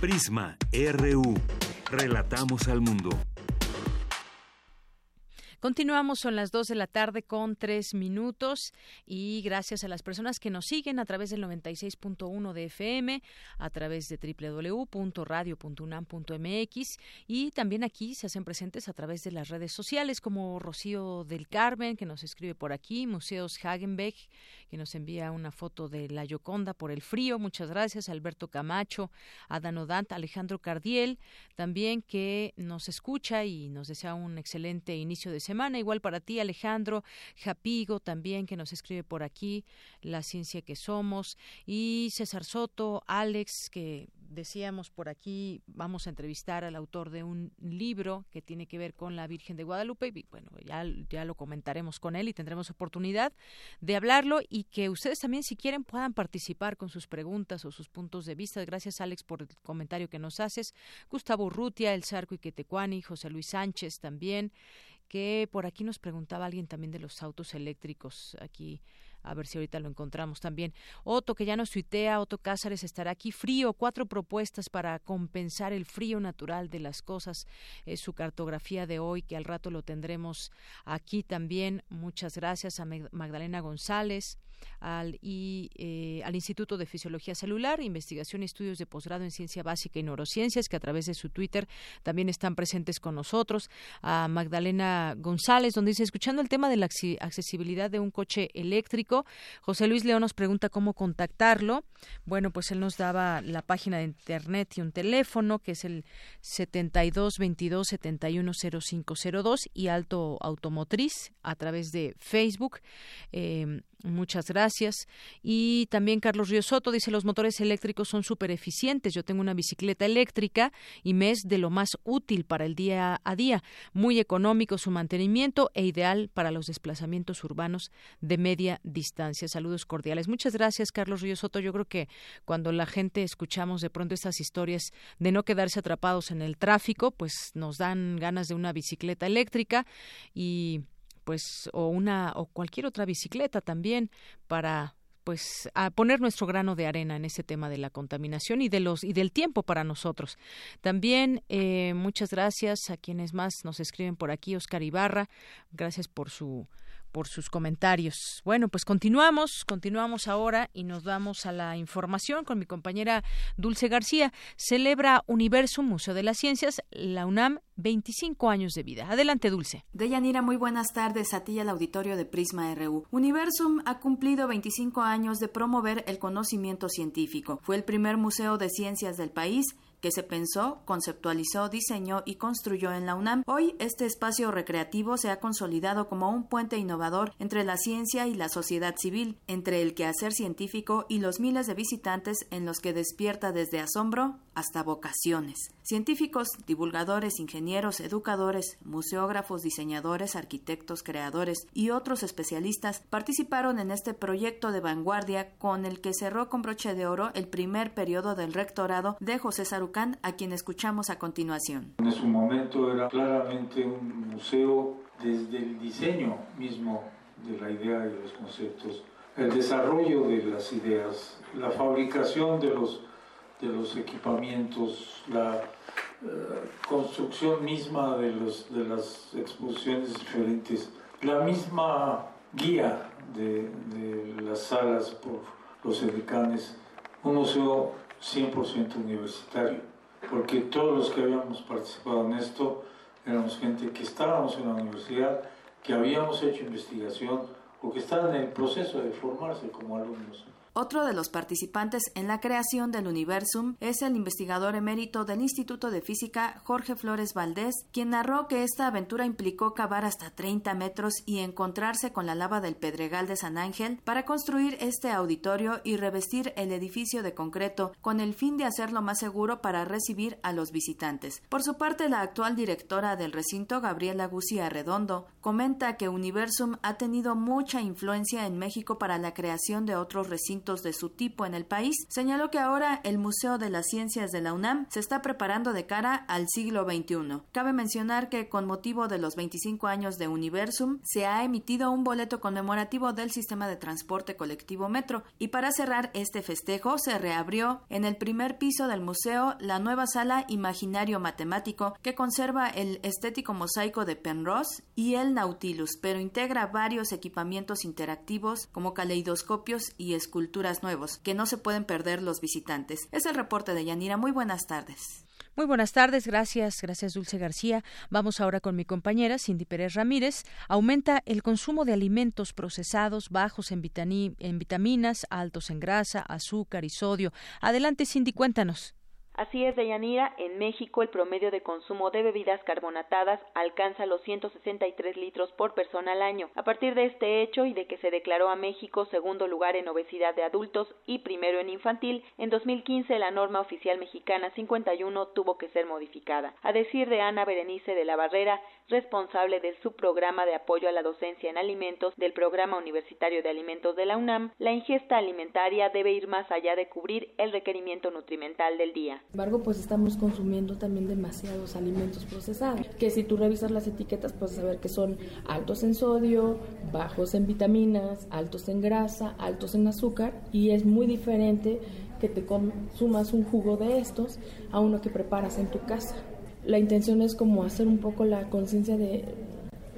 Prisma RU. Relatamos al mundo. Continuamos, son las 2 de la tarde con tres minutos y gracias a las personas que nos siguen a través del 96.1 de FM, a través de www.radio.unam.mx y también aquí se hacen presentes a través de las redes sociales como Rocío del Carmen, que nos escribe por aquí, Museos Hagenbeck, que nos envía una foto de la Yoconda por el frío, muchas gracias, Alberto Camacho, Adán Odant, Alejandro Cardiel, también que nos escucha y nos desea un excelente inicio de semana. Igual para ti, Alejandro Japigo, también que nos escribe por aquí, La Ciencia que Somos. Y César Soto, Alex, que decíamos por aquí, vamos a entrevistar al autor de un libro que tiene que ver con la Virgen de Guadalupe. Y bueno, ya, ya lo comentaremos con él y tendremos oportunidad de hablarlo y que ustedes también, si quieren, puedan participar con sus preguntas o sus puntos de vista. Gracias, Alex, por el comentario que nos haces. Gustavo Urrutia, El Sarco y Quetecuani, José Luis Sánchez también que por aquí nos preguntaba alguien también de los autos eléctricos aquí a ver si ahorita lo encontramos también. Otto, que ya nos tuitea, Otto Cázares estará aquí. Frío, cuatro propuestas para compensar el frío natural de las cosas. Es su cartografía de hoy, que al rato lo tendremos aquí también. Muchas gracias a Magdalena González al, y, eh, al Instituto de Fisiología Celular, Investigación y Estudios de Posgrado en Ciencia Básica y Neurociencias, que a través de su Twitter también están presentes con nosotros, a Magdalena González, donde dice, escuchando el tema de la accesibilidad de un coche eléctrico, José Luis León nos pregunta cómo contactarlo. Bueno, pues él nos daba la página de internet y un teléfono, que es el 72 22 71 0502 y Alto Automotriz a través de Facebook. Eh, Muchas gracias. Y también Carlos Río Soto dice, los motores eléctricos son súper eficientes. Yo tengo una bicicleta eléctrica y me es de lo más útil para el día a día. Muy económico su mantenimiento e ideal para los desplazamientos urbanos de media distancia. Saludos cordiales. Muchas gracias, Carlos Río Soto. Yo creo que cuando la gente escuchamos de pronto estas historias de no quedarse atrapados en el tráfico, pues nos dan ganas de una bicicleta eléctrica y pues o una o cualquier otra bicicleta también para pues a poner nuestro grano de arena en ese tema de la contaminación y de los y del tiempo para nosotros. También eh, muchas gracias a quienes más nos escriben por aquí, Oscar Ibarra, gracias por su por sus comentarios. Bueno, pues continuamos, continuamos ahora y nos vamos a la información con mi compañera Dulce García. Celebra Universum, Museo de las Ciencias, la UNAM, 25 años de vida. Adelante, Dulce. Deyanira, muy buenas tardes a ti y al auditorio de Prisma RU. Universum ha cumplido 25 años de promover el conocimiento científico. Fue el primer museo de ciencias del país que se pensó, conceptualizó, diseñó y construyó en la UNAM. Hoy este espacio recreativo se ha consolidado como un puente innovador entre la ciencia y la sociedad civil, entre el quehacer científico y los miles de visitantes en los que despierta desde asombro hasta vocaciones. Científicos, divulgadores, ingenieros, educadores, museógrafos, diseñadores, arquitectos, creadores y otros especialistas participaron en este proyecto de vanguardia con el que cerró con broche de oro el primer periodo del rectorado de José Sarucán, a quien escuchamos a continuación. En su momento era claramente un museo desde el diseño mismo de la idea y de los conceptos, el desarrollo de las ideas, la fabricación de los, de los equipamientos, la eh, construcción misma de, los, de las exposiciones diferentes, la misma guía de, las salas por los edecanes, un museo 100% universitario, porque todos los que habíamos participado en esto éramos gente que estábamos en la universidad, que habíamos hecho investigación o que estaban en el proceso de formarse como alumnos. Otro de los participantes en la creación del Universum es el investigador emérito del Instituto de Física Jorge Flores Valdés, quien narró que esta aventura implicó cavar hasta 30 metros y encontrarse con la lava del Pedregal de San Ángel para construir este auditorio y revestir el edificio de concreto con el fin de hacerlo más seguro para recibir a los visitantes. Por su parte, la actual directora del recinto, Gabriela Gucía Redondo, comenta que Universum ha tenido mucha influencia en México para la creación de otros recintos de su tipo en el país, señaló que ahora el Museo de las Ciencias de la UNAM se está preparando de cara al siglo XXI. Cabe mencionar que con motivo de los 25 años de Universum se ha emitido un boleto conmemorativo del sistema de transporte colectivo Metro y para cerrar este festejo se reabrió en el primer piso del museo la nueva sala Imaginario Matemático que conserva el estético mosaico de Penrose y el Nautilus, pero integra varios equipamientos interactivos como caleidoscopios y esculturas nuevos que no se pueden perder los visitantes. Es el reporte de Yanira. Muy buenas tardes. Muy buenas tardes, gracias, gracias Dulce García. Vamos ahora con mi compañera Cindy Pérez Ramírez. Aumenta el consumo de alimentos procesados bajos en, en vitaminas, altos en grasa, azúcar y sodio. Adelante Cindy, cuéntanos. Así es, Deyanira, en México el promedio de consumo de bebidas carbonatadas alcanza los 163 litros por persona al año. A partir de este hecho y de que se declaró a México segundo lugar en obesidad de adultos y primero en infantil, en 2015 la norma oficial mexicana 51 tuvo que ser modificada. A decir de Ana Berenice de la Barrera, responsable del subprograma de apoyo a la docencia en alimentos del Programa Universitario de Alimentos de la UNAM, la ingesta alimentaria debe ir más allá de cubrir el requerimiento nutrimental del día. Sin embargo, pues estamos consumiendo también demasiados alimentos procesados, que si tú revisas las etiquetas puedes saber que son altos en sodio, bajos en vitaminas, altos en grasa, altos en azúcar y es muy diferente que te consumas un jugo de estos a uno que preparas en tu casa. La intención es como hacer un poco la conciencia de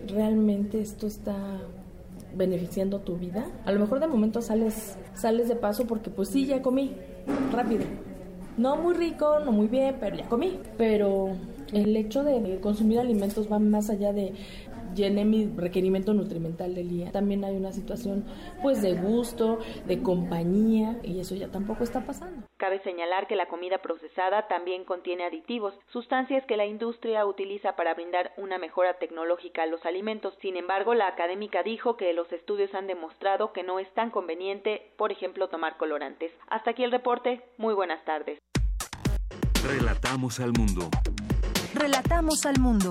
realmente esto está beneficiando tu vida. A lo mejor de momento sales sales de paso porque pues sí ya comí rápido no muy rico, no muy bien, pero ya comí. Pero el hecho de consumir alimentos va más allá de llené mi requerimiento nutrimental del día. También hay una situación pues de gusto, de compañía y eso ya tampoco está pasando. Cabe señalar que la comida procesada también contiene aditivos, sustancias que la industria utiliza para brindar una mejora tecnológica a los alimentos. Sin embargo, la académica dijo que los estudios han demostrado que no es tan conveniente, por ejemplo, tomar colorantes. Hasta aquí el reporte. Muy buenas tardes. Relatamos al mundo. Relatamos al mundo.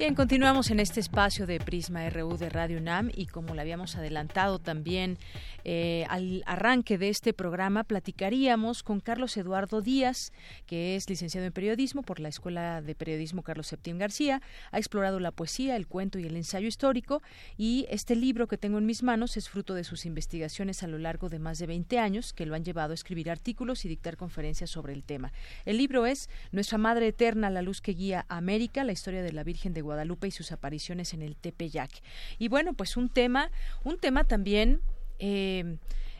Bien, continuamos en este espacio de Prisma RU de Radio UNAM y como le habíamos adelantado también eh, al arranque de este programa platicaríamos con Carlos Eduardo Díaz, que es licenciado en periodismo por la Escuela de Periodismo Carlos Septién García, ha explorado la poesía, el cuento y el ensayo histórico y este libro que tengo en mis manos es fruto de sus investigaciones a lo largo de más de 20 años que lo han llevado a escribir artículos y dictar conferencias sobre el tema. El libro es Nuestra Madre Eterna, la luz que guía a América, la historia de la Virgen de Guadalupe y sus apariciones en el Tepeyac. Y bueno, pues un tema, un tema también eh,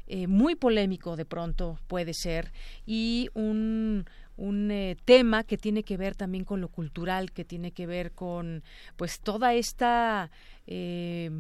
eh, muy polémico de pronto puede ser y un un eh, tema que tiene que ver también con lo cultural, que tiene que ver con pues toda esta eh,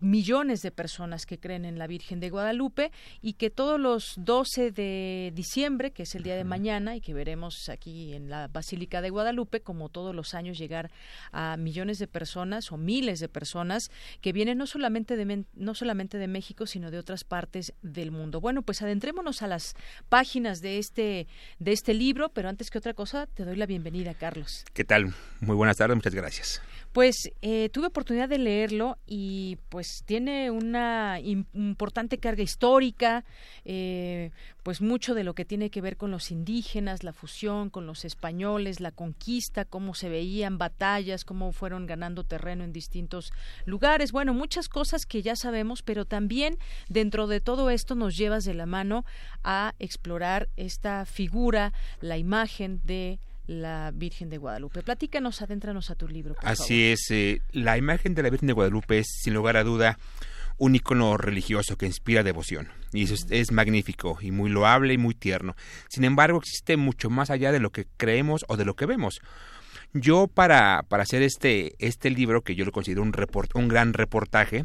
millones de personas que creen en la Virgen de Guadalupe y que todos los 12 de diciembre, que es el día de mañana y que veremos aquí en la Basílica de Guadalupe, como todos los años llegar a millones de personas o miles de personas que vienen no solamente de no solamente de México, sino de otras partes del mundo. Bueno, pues adentrémonos a las páginas de este de este libro, pero antes que otra cosa, te doy la bienvenida, Carlos. ¿Qué tal? Muy buenas tardes, muchas gracias. Pues eh, tuve oportunidad de leerlo y pues tiene una importante carga histórica, eh, pues mucho de lo que tiene que ver con los indígenas, la fusión con los españoles, la conquista, cómo se veían batallas, cómo fueron ganando terreno en distintos lugares. Bueno, muchas cosas que ya sabemos, pero también dentro de todo esto nos llevas de la mano a explorar esta figura, la imagen de la Virgen de Guadalupe. Platícanos, adéntranos a tu libro. Así es, eh, la imagen de la Virgen de Guadalupe es, sin lugar a duda, un icono religioso que inspira devoción. Y eso es, magnífico y muy loable y muy tierno. Sin embargo, existe mucho más allá de lo que creemos o de lo que vemos. Yo para, para hacer este, este libro, que yo lo considero un, report, un gran reportaje,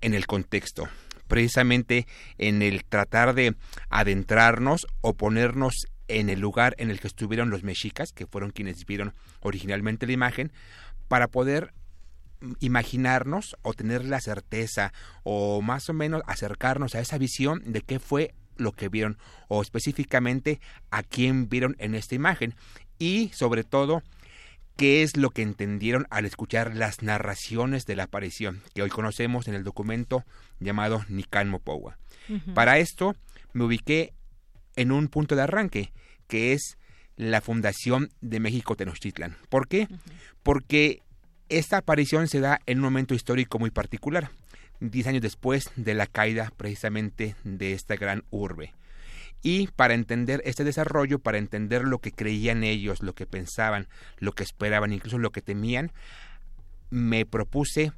en el contexto, precisamente en el tratar de adentrarnos o ponernos en el lugar en el que estuvieron los mexicas, que fueron quienes vieron originalmente la imagen, para poder imaginarnos o tener la certeza o más o menos acercarnos a esa visión de qué fue lo que vieron o específicamente a quién vieron en esta imagen y sobre todo qué es lo que entendieron al escuchar las narraciones de la aparición que hoy conocemos en el documento llamado Nican Mopowa. Para esto me ubiqué en un punto de arranque, que es la fundación de México Tenochtitlan. ¿Por qué? Porque esta aparición se da en un momento histórico muy particular, diez años después de la caída precisamente de esta gran urbe. Y para entender este desarrollo, para entender lo que creían ellos, lo que pensaban, lo que esperaban, incluso lo que temían, me propuse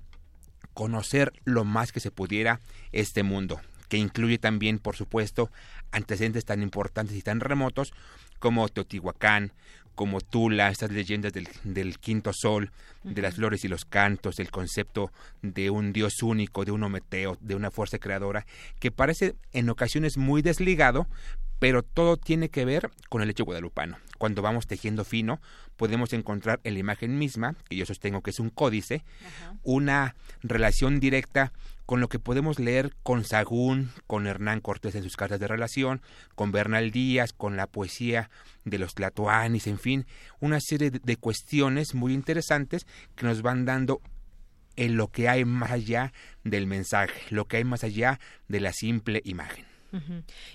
conocer lo más que se pudiera este mundo, que incluye también, por supuesto, antecedentes tan importantes y tan remotos como Teotihuacán, como Tula, estas leyendas del, quinto sol, de las flores y los cantos, el concepto de un dios único, de un ometeo, de una fuerza creadora, que parece en ocasiones muy desligado, pero todo tiene que ver con el hecho guadalupano. Cuando vamos tejiendo fino, podemos encontrar en la imagen misma, que yo sostengo que es un códice, una relación directa con lo que podemos leer con Sagún, con Hernán Cortés en sus cartas de relación, con Bernal Díaz, con la poesía de los Tlatoanis, en fin, una serie de cuestiones muy interesantes que nos van dando en lo que hay más allá del mensaje, lo que hay más allá de la simple imagen.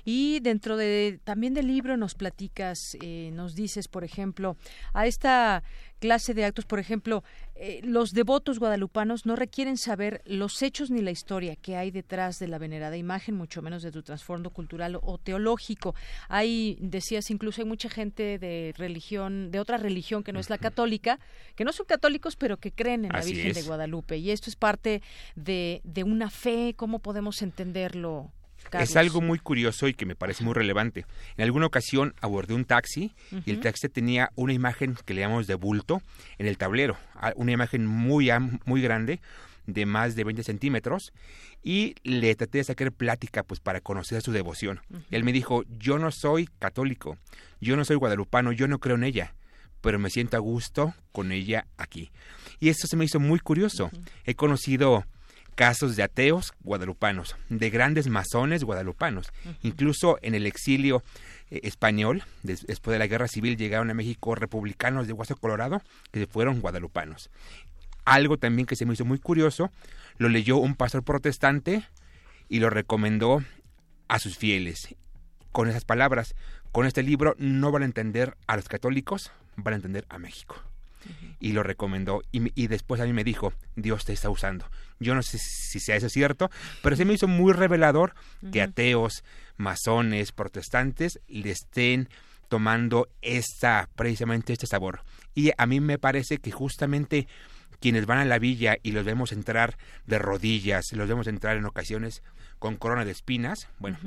Y dentro de también del libro nos platicas, eh, nos dices, por ejemplo, a esta clase de actos, por ejemplo, eh, los devotos guadalupanos no requieren saber los hechos ni la historia que hay detrás de la venerada imagen, mucho menos de tu trasfondo cultural o teológico. Hay, decías, incluso hay mucha gente de religión, de otra religión que no es la católica, que no son católicos, pero que creen en la Virgen de Guadalupe. Y esto es parte de, de una fe, ¿cómo podemos entenderlo? Es algo muy curioso y que me parece muy relevante. En alguna ocasión abordé un taxi y el taxi tenía una imagen que le llamamos de bulto en el tablero, una imagen muy, muy grande de más de 20 centímetros y le traté de sacar plática pues para conocer su devoción. Él me dijo, yo no soy católico, yo no soy guadalupano, yo no creo en ella, pero me siento a gusto con ella aquí. Y esto se me hizo muy curioso. He conocido casos de ateos guadalupanos, de grandes masones guadalupanos. Incluso en el exilio eh, español, después de la guerra civil, llegaron a México republicanos de Huaso Colorado que fueron guadalupanos. Algo también que se me hizo muy curioso, lo leyó un pastor protestante y lo recomendó a sus fieles. Con esas palabras, con este libro no van a entender a los católicos, van a entender a México y lo recomendó y, después a mí me dijo, Dios te está usando. Yo no sé si sea eso cierto, pero se me hizo muy revelador que ateos, masones, protestantes le estén tomando esta, precisamente este sabor. Y a mí me parece que justamente quienes van a la villa y los vemos entrar de rodillas, los vemos entrar en ocasiones con corona de espinas, bueno,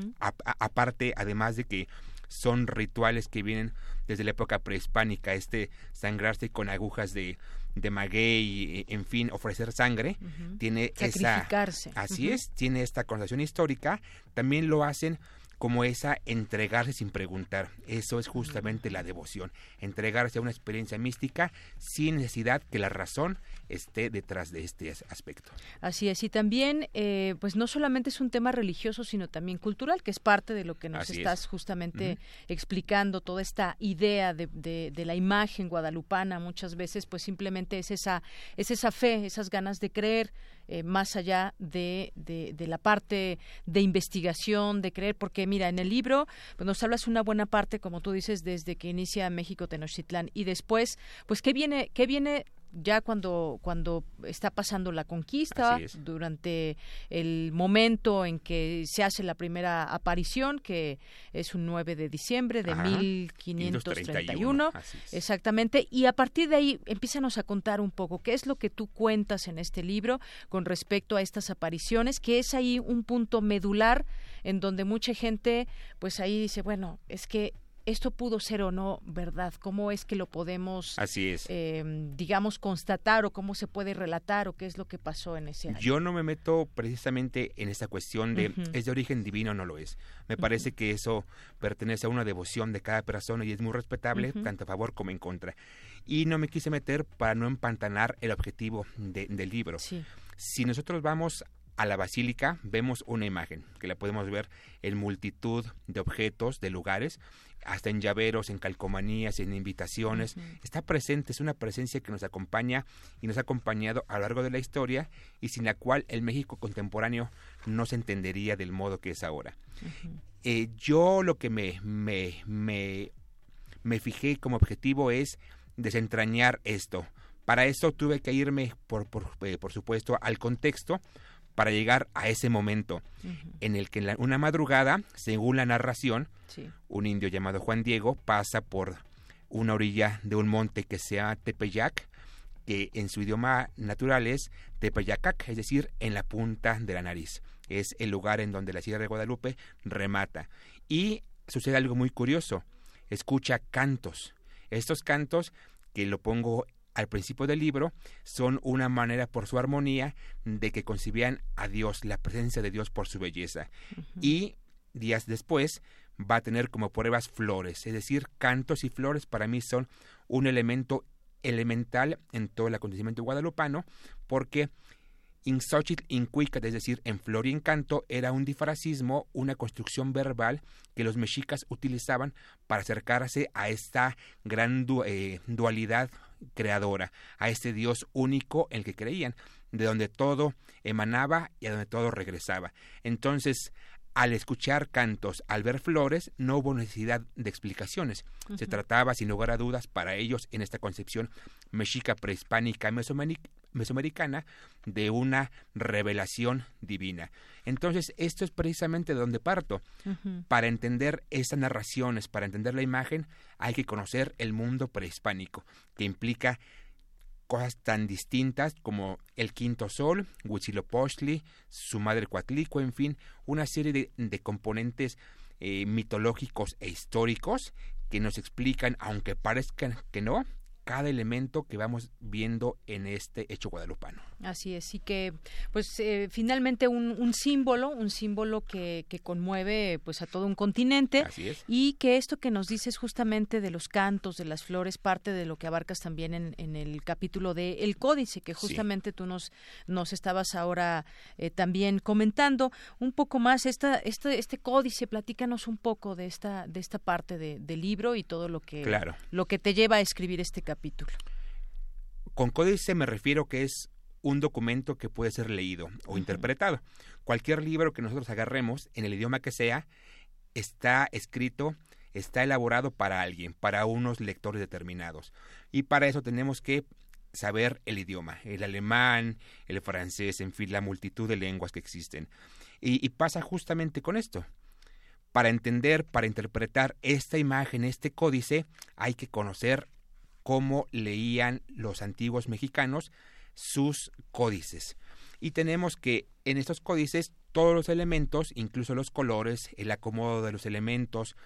aparte, además de que son rituales que vienen desde la época prehispánica, este sangrarse con agujas de, de maguey, en fin, ofrecer sangre, tiene esa... Así es, tiene esta connotación histórica, también lo hacen como esa entregarse sin preguntar. Eso es justamente la devoción, entregarse a una experiencia mística sin necesidad que la razón esté detrás de este aspecto. Así es, y también, eh, pues no solamente es un tema religioso, sino también cultural, que es parte de lo que nos estás justamente explicando, toda esta idea de, de, la imagen guadalupana, muchas veces, pues simplemente es esa, es esa fe, esas ganas de creer. Eh, más allá de, de, de, la parte de investigación, de creer, porque mira, en el libro pues nos hablas una buena parte, como tú dices, desde que inicia México Tenochtitlán y después, pues, ¿qué viene, qué viene ya cuando, cuando está pasando la conquista, durante el momento en que se hace la primera aparición, que es un 9 de diciembre de 1531, exactamente, y a partir de ahí empízanos a contar un poco qué es lo que tú cuentas en este libro con respecto a estas apariciones, que es ahí un punto medular en donde mucha gente, pues ahí dice, bueno, es que esto pudo ser o no verdad, cómo es que lo podemos, Así es. Em, digamos, constatar o cómo se puede relatar o qué es lo que pasó en ese año. Yo no me meto precisamente en esta cuestión de es de origen divino o no lo es. Me parece que eso pertenece a una devoción de cada persona y es muy respetable, tanto a favor como en contra. Y no me quise meter para no empantanar el objetivo del libro. Si nosotros vamos a la basílica vemos una imagen que la podemos ver en multitud de objetos, de lugares, hasta en llaveros, en calcomanías, en invitaciones. Está presente, es una presencia que nos acompaña y nos ha acompañado a lo largo de la historia y sin la cual el México contemporáneo no se entendería del modo que es ahora. Eh, yo lo que me, me, me, me fijé como objetivo es desentrañar esto. Para eso tuve que irme, por, por, eh, por supuesto, al contexto para llegar a ese momento en el que en una madrugada, según la narración, un indio llamado Juan Diego pasa por una orilla de un monte que se llama Tepeyac, que en su idioma natural es Tepeyacac, es decir, en la punta de la nariz. Es el lugar en donde la Sierra de Guadalupe remata. Y sucede algo muy curioso. Escucha cantos. Estos cantos, que lo pongo al principio del libro son una manera por su armonía de que concibían a Dios, la presencia de Dios por su belleza. Y días después va a tener como pruebas flores, es decir, cantos y flores para mí son un elemento elemental en todo el acontecimiento guadalupano porque in Incuicat, es decir, en flor y encanto, era un difracismo, una construcción verbal que los mexicas utilizaban para acercarse a esta gran eh, dualidad creadora, a este Dios único en el que creían, de donde todo emanaba y a donde todo regresaba. Entonces, al escuchar cantos, al ver flores, no hubo necesidad de explicaciones. Se trataba, sin lugar a dudas, para ellos, en esta concepción mexica prehispánica mesoamericana, de una revelación divina. Entonces, esto es precisamente de donde parto. Para entender estas narraciones, para entender la imagen, hay que conocer el mundo prehispánico, que implica cosas tan distintas como el quinto sol, Huitzilopochtli, su madre Coatlico, en fin, una serie de, componentes eh, mitológicos e históricos que nos explican, aunque parezcan que no, cada elemento que vamos viendo en este hecho guadalupano. Así es, y que pues eh, finalmente un, símbolo, un símbolo que, que, conmueve pues a todo un continente. Y que esto que nos dices justamente de los cantos, de las flores, parte de lo que abarcas también en, en el capítulo de El Códice, que justamente tú nos, nos estabas ahora eh, también comentando. Un poco más esta, este, este códice, platícanos un poco de esta, de esta parte del libro y todo lo que, lo que te lleva a escribir este capítulo capítulo. Con códice me refiero que es un documento que puede ser leído o interpretado. Cualquier libro que nosotros agarremos, en el idioma que sea, está escrito, está elaborado para alguien, para unos lectores determinados. Y para eso tenemos que saber el idioma, el alemán, el francés, en fin, la multitud de lenguas que existen. Y, y pasa justamente con esto. Para entender, para interpretar esta imagen, este códice, hay que conocer cómo leían los antiguos mexicanos sus códices. Y tenemos que en estos códices todos los elementos, incluso los colores, el acomodo de los elementos,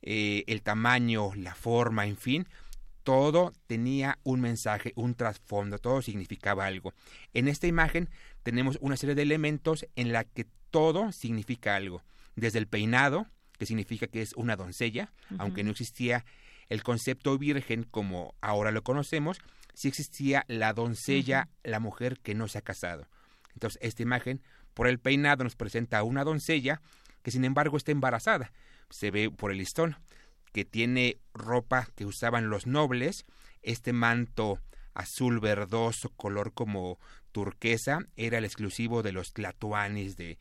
eh, el tamaño, la forma, en fin, todo tenía un mensaje, un trasfondo, todo significaba algo. En esta imagen tenemos una serie de elementos en la que todo significa algo, desde el peinado, que significa que es una doncella, aunque no existía el concepto virgen como ahora lo conocemos, sí existía la doncella, la mujer que no se ha casado. Entonces, esta imagen, por el peinado, nos presenta a una doncella que sin embargo está embarazada. Se ve por el listón que tiene ropa que usaban los nobles, este manto azul verdoso, color como turquesa, era el exclusivo de los tlatoanis de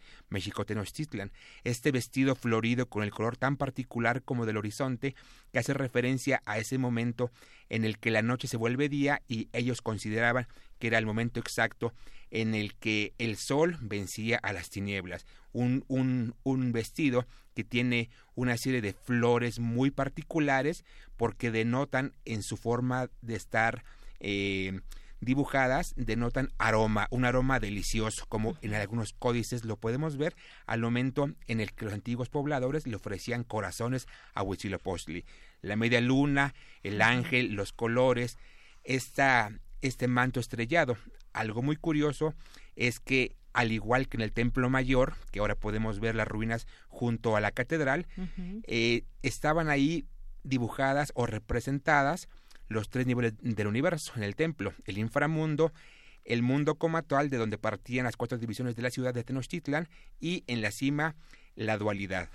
Tenochtitlan. Este vestido florido con el color tan particular como del horizonte, que hace referencia a ese momento en el que la noche se vuelve día y ellos consideraban que era el momento exacto en el que el sol vencía a las tinieblas. Un, un, un vestido que tiene una serie de flores muy particulares porque denotan en su forma de estar eh, dibujadas denotan aroma, un aroma delicioso, como en algunos códices lo podemos ver al momento en el que los antiguos pobladores le ofrecían corazones a Huitzilopochtli. La media luna, el ángel, los colores, esta, este manto estrellado. Algo muy curioso es que al igual que en el Templo Mayor, que ahora podemos ver las ruinas junto a la catedral, eh, estaban ahí dibujadas o representadas los tres niveles del universo en el templo, el inframundo, el mundo comatual de donde partían las cuatro divisiones de la ciudad de Tenochtitlan y en la cima la dualidad,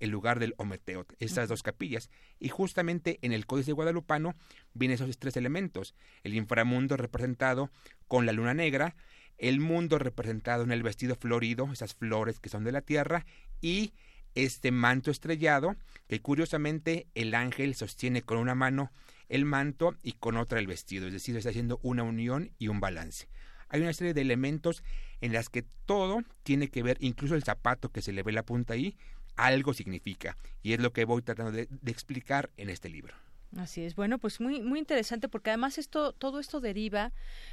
el lugar del Ometeot, esas dos capillas. Y justamente en el Códice Guadalupano vienen esos tres elementos, el inframundo representado con la luna negra, el mundo representado en el vestido florido, esas flores que son de la tierra, y este manto estrellado, que curiosamente el ángel sostiene con una mano el manto y con otra el vestido, es decir, está haciendo una unión y un balance. Hay una serie de elementos en las que todo tiene que ver, incluso el zapato que se le ve la punta ahí, algo significa. Y es lo que voy tratando de, de explicar en este libro. Así es. Bueno, pues muy muy interesante porque además esto todo esto deriva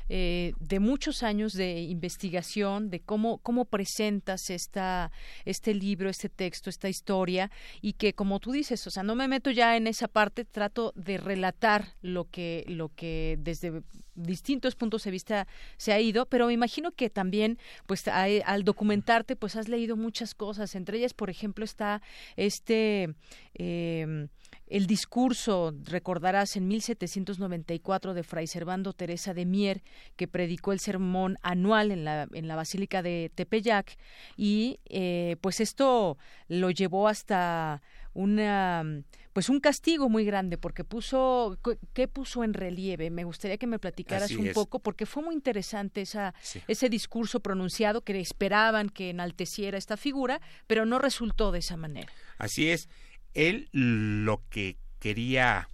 eh, de muchos años de investigación de cómo cómo presentas esta este libro, este texto, esta historia y que como tú dices, o sea, no me meto ya en esa parte, trato de relatar lo que lo que desde distintos puntos de vista se ha ido, pero me imagino que también, pues al documentarte, pues has leído muchas cosas. Entre ellas, por ejemplo, está este eh, el discurso, recordarás, en 1794 de Fray Servando Teresa de Mier, que predicó el sermón anual en la, en la Basílica de Tepeyac, y eh, pues esto lo llevó hasta una pues un castigo muy grande porque puso qué puso en relieve me gustaría que me platicaras un poco porque fue muy interesante esa ese discurso pronunciado que esperaban que enalteciera esta figura pero no resultó de esa manera. Así es él lo que quería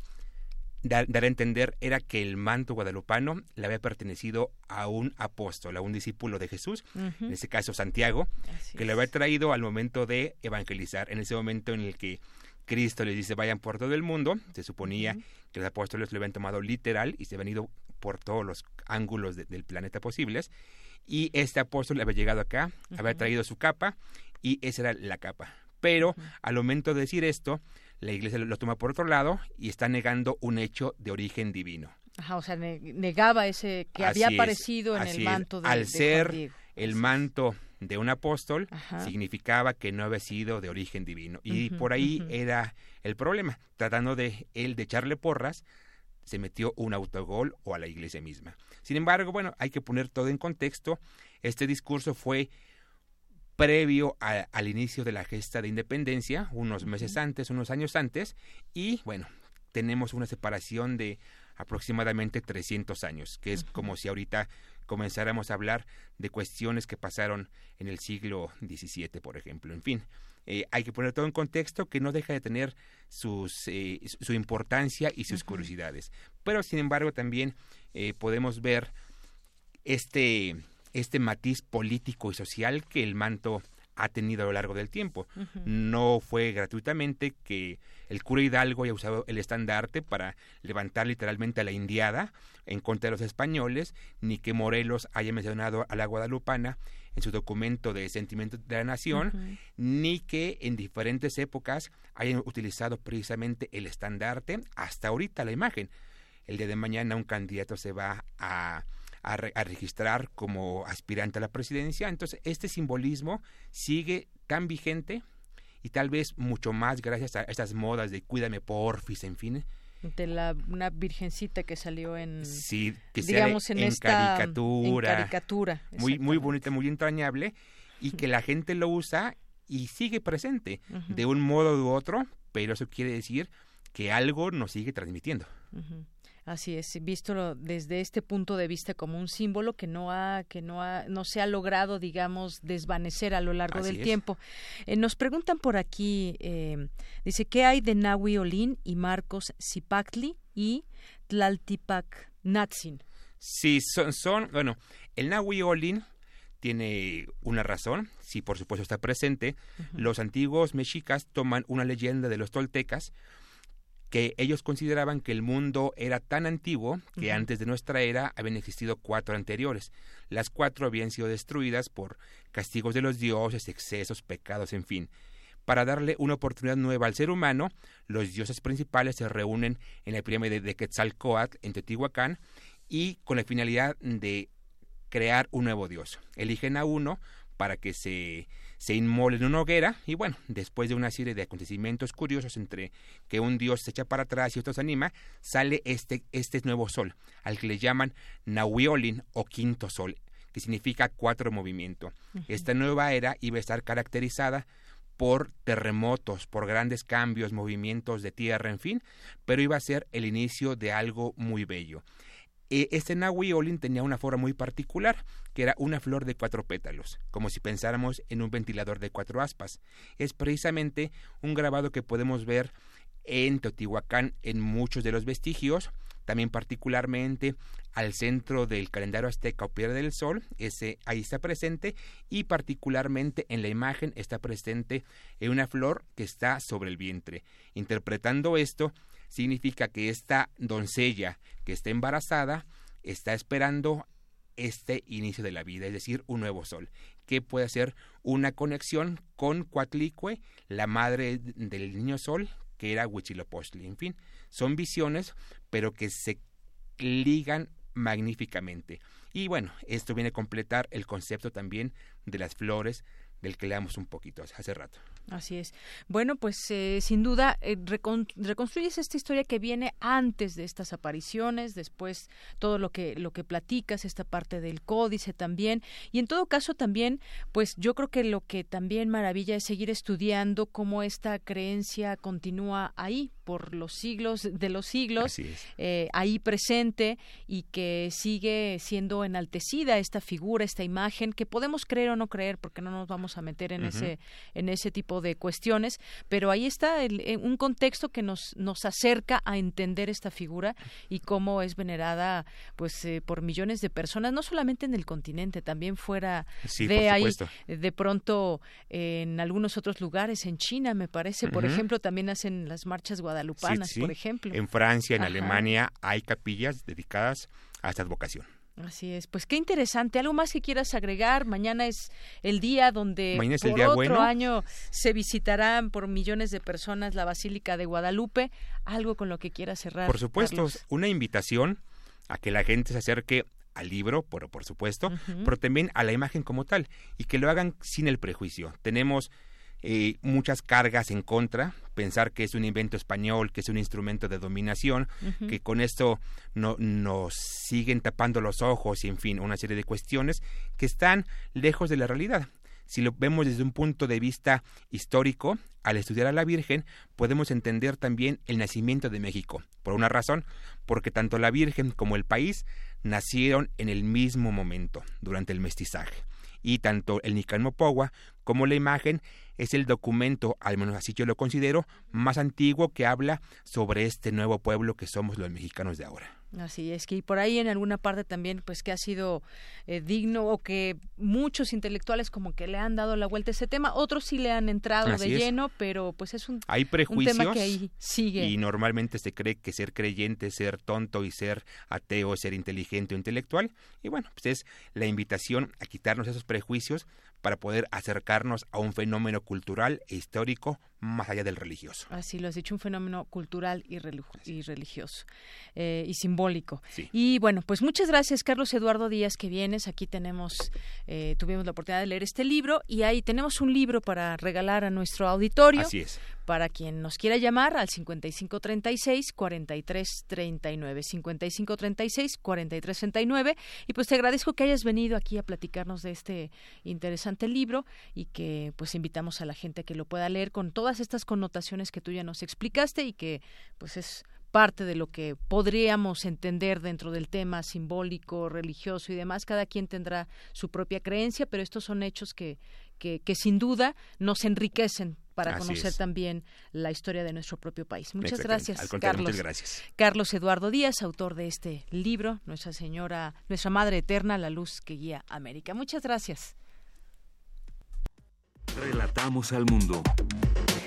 dar, a entender era que el manto guadalupano le había pertenecido a un apóstol, a un discípulo de Jesús, en ese caso Santiago, que le había traído al momento de evangelizar, en ese momento en el que Cristo les dice vayan por todo el mundo, se suponía que los apóstoles lo habían tomado literal y se habían ido por todos los ángulos del planeta posibles, y este apóstol había llegado acá, había traído su capa, y esa era la capa pero al momento de decir esto, la iglesia lo toma por otro lado y está negando un hecho de origen divino. Ajá, o sea, negaba ese que había aparecido en el manto de Al ser el manto de un apóstol, significaba que no había sido de origen divino. Y por ahí era el problema. Tratando de él de echarle porras, se metió un autogol o a la iglesia misma. Sin embargo, bueno, hay que poner todo en contexto. Este discurso fue previo al inicio de la gesta de independencia, unos meses antes, unos años antes, y bueno, tenemos una separación de aproximadamente 300 años, que es como si ahorita comenzáramos a hablar de cuestiones que pasaron en el siglo XVII, por ejemplo. En fin, eh, hay que poner todo en contexto que no deja de tener sus, eh, su importancia y sus curiosidades. Pero, sin embargo, también eh, podemos ver este este matiz político y social que el manto ha tenido a lo largo del tiempo. No fue gratuitamente que el cura Hidalgo haya usado el estandarte para levantar literalmente a la indiada en contra de los españoles, ni que Morelos haya mencionado a la guadalupana en su documento de sentimiento de la nación, ni que en diferentes épocas hayan utilizado precisamente el estandarte, hasta ahorita la imagen. El día de mañana un candidato se va a a, registrar como aspirante a la presidencia. Entonces, este simbolismo sigue tan vigente y tal vez mucho más gracias a estas modas de cuídame porfis, en fin. De la, una virgencita que salió en, sí, que digamos, en, esta, caricatura. caricatura. Muy, muy bonita, muy entrañable y que la gente lo usa y sigue presente de un modo u otro, pero eso quiere decir que algo nos sigue transmitiendo. Así es, visto desde este punto de vista como un símbolo que no ha, que no ha, no se ha logrado, digamos, desvanecer a lo largo del tiempo. Eh, nos preguntan por aquí, eh, dice, ¿qué hay de Nahui Olin y Marcos Zipactli y Tlaltipac Natsin? Sí, son, son, bueno, el Nahui Olin tiene una razón, sí, por supuesto está presente. Los antiguos mexicas toman una leyenda de los toltecas que ellos consideraban que el mundo era tan antiguo que antes de nuestra era habían existido cuatro anteriores. Las cuatro habían sido destruidas por castigos de los dioses, excesos, pecados, en fin. Para darle una oportunidad nueva al ser humano, los dioses principales se reúnen en la pirámide de Quetzalcoatl en Teotihuacán y con la finalidad de crear un nuevo dios. Eligen a uno para que se se inmola en una hoguera y bueno, después de una serie de acontecimientos curiosos entre que un dios se echa para atrás y otro se anima, sale este, este nuevo sol, al que le llaman Nahuiolin o quinto sol, que significa cuatro movimiento. Esta nueva era iba a estar caracterizada por terremotos, por grandes cambios, movimientos de tierra, en fin, pero iba a ser el inicio de algo muy bello. E, este Nahui Olin tenía una forma muy particular, que era una flor de cuatro pétalos, como si pensáramos en un ventilador de cuatro aspas. Es precisamente un grabado que podemos ver en Teotihuacán en muchos de los vestigios, también particularmente al centro del calendario azteca o Piedra del Sol, ese ahí está presente, y particularmente en la imagen está presente una flor que está sobre el vientre. Interpretando esto, significa que esta doncella que está embarazada está esperando este inicio de la vida, es decir, un nuevo sol, que puede ser una conexión con Cuatlicue, la madre del niño sol, que era Huitzilopochtli. En fin, son visiones, pero que se ligan magníficamente. Y bueno, esto viene a completar el concepto también de las flores del que leamos un poquito hace rato. Así es. Bueno, pues eh, sin duda eh, reconstruyes esta historia que viene antes de estas apariciones, después todo lo que lo que platicas, esta parte del códice también, y en todo caso también, pues yo creo que lo que también maravilla es seguir estudiando cómo esta creencia continúa ahí por los siglos de los siglos, eh, ahí presente y que sigue siendo enaltecida esta figura, esta imagen que podemos creer o no creer, porque no nos vamos a meter en ese en ese tipo de cuestiones, pero ahí está eh, un contexto que nos, nos acerca a entender esta figura y cómo es venerada pues eh, por millones de personas, no solamente en el continente, también fuera de ahí, de pronto en algunos otros lugares, en China me parece, por ejemplo, también hacen las marchas guadalupanas, por ejemplo. En Francia, en Alemania hay capillas dedicadas a esta advocación. Así es, pues qué interesante. ¿Algo más que quieras agregar? Mañana es el día donde por otro año se visitarán por millones de personas la Basílica de Guadalupe. ¿Algo con lo que quieras cerrar? Por supuesto, una invitación a que la gente se acerque al libro, por, por supuesto, pero también a la imagen como tal, y que lo hagan sin el prejuicio. Tenemos eh, muchas cargas en contra, pensar que es un invento español, que es un instrumento de dominación, que con esto no, nos siguen tapando los ojos y en fin, una serie de cuestiones que están lejos de la realidad. Si lo vemos desde un punto de vista histórico, al estudiar a la Virgen, podemos entender también el nacimiento de México. Por una razón, porque tanto la Virgen como el país nacieron en el mismo momento, durante el mestizaje. Y tanto el Nicanmopogua como la imagen es el documento, al menos así yo lo considero, más antiguo que habla sobre este nuevo pueblo que somos los mexicanos de ahora. Así es que por ahí en alguna parte también pues que ha sido eh, digno o que muchos intelectuales como que le han dado la vuelta a ese tema, otros sí le han entrado de lleno, pero pues es un, Hay prejuicios tema que ahí sigue. Y normalmente se cree que ser creyente, ser tonto y ser ateo ser inteligente o intelectual. Y bueno, pues es la invitación a quitarnos esos prejuicios para poder acercarnos a un fenómeno cultural e histórico más allá del religioso. Así lo has dicho, un fenómeno cultural y, religioso eh, y simbólico. Y bueno, pues muchas gracias, Carlos Eduardo Díaz, que vienes. Aquí tenemos, eh, tuvimos la oportunidad de leer este libro y ahí tenemos un libro para regalar a nuestro auditorio. Así es para quien nos quiera llamar al 5536 4339 5536 4339 y pues te agradezco que hayas venido aquí a platicarnos de este interesante libro y que pues invitamos a la gente a que lo pueda leer con todas estas connotaciones que tú ya nos explicaste y que pues es parte de lo que podríamos entender dentro del tema simbólico, religioso y demás. Cada quien tendrá su propia creencia, pero estos son hechos que, que, que sin duda nos enriquecen para conocer también la historia de nuestro propio país. Muchas gracias, Carlos. Muchas gracias. Carlos Eduardo Díaz, autor de este libro, Nuestra Señora, Nuestra Madre Eterna, la luz que guía América. Muchas gracias. Relatamos al mundo.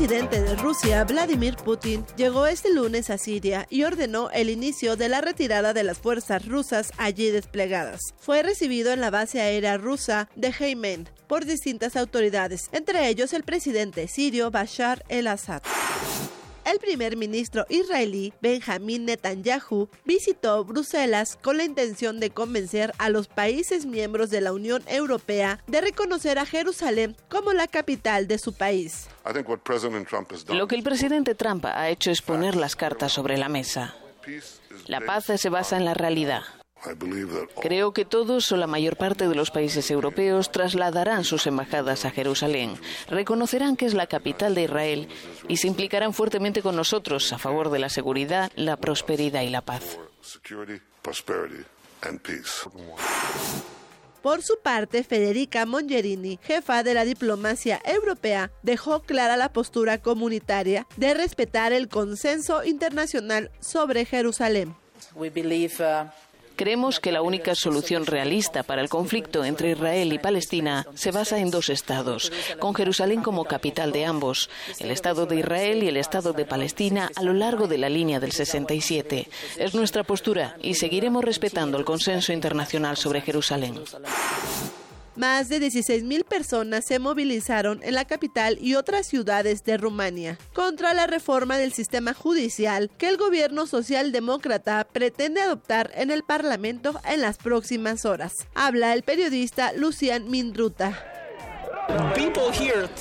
Presidente de Rusia, Vladimir Putin, llegó este lunes a Siria y ordenó el inicio de la retirada de las fuerzas rusas allí desplegadas. Fue recibido en la base aérea rusa de Heimen por distintas autoridades, entre ellos el presidente sirio Bashar el-Assad. El primer ministro israelí Benjamin Netanyahu visitó Bruselas con la intención de convencer a los países miembros de la Unión Europea de reconocer a Jerusalén como la capital de su país. Lo que el presidente Trump ha hecho es poner las cartas sobre la mesa. La paz se basa en la realidad. Creo que todos o la mayor parte de los países europeos trasladarán sus embajadas a Jerusalén, reconocerán que es la capital de Israel y se implicarán fuertemente con nosotros a favor de la seguridad, la prosperidad y la paz. Por su parte, Federica Mongerini, jefa de la diplomacia europea, dejó clara la postura comunitaria de respetar el consenso internacional sobre Jerusalén. Creemos que la única solución realista para el conflicto entre Israel y Palestina se basa en dos estados, con Jerusalén como capital de ambos, el Estado de Israel y el Estado de Palestina a lo largo de la línea del 67. Es nuestra postura y seguiremos respetando el consenso internacional sobre Jerusalén. Más de 16.000 personas se movilizaron en la capital y otras ciudades de Rumania contra la reforma del sistema judicial que el gobierno socialdemócrata pretende adoptar en el Parlamento en las próximas horas. Habla el periodista Lucian Mindruta.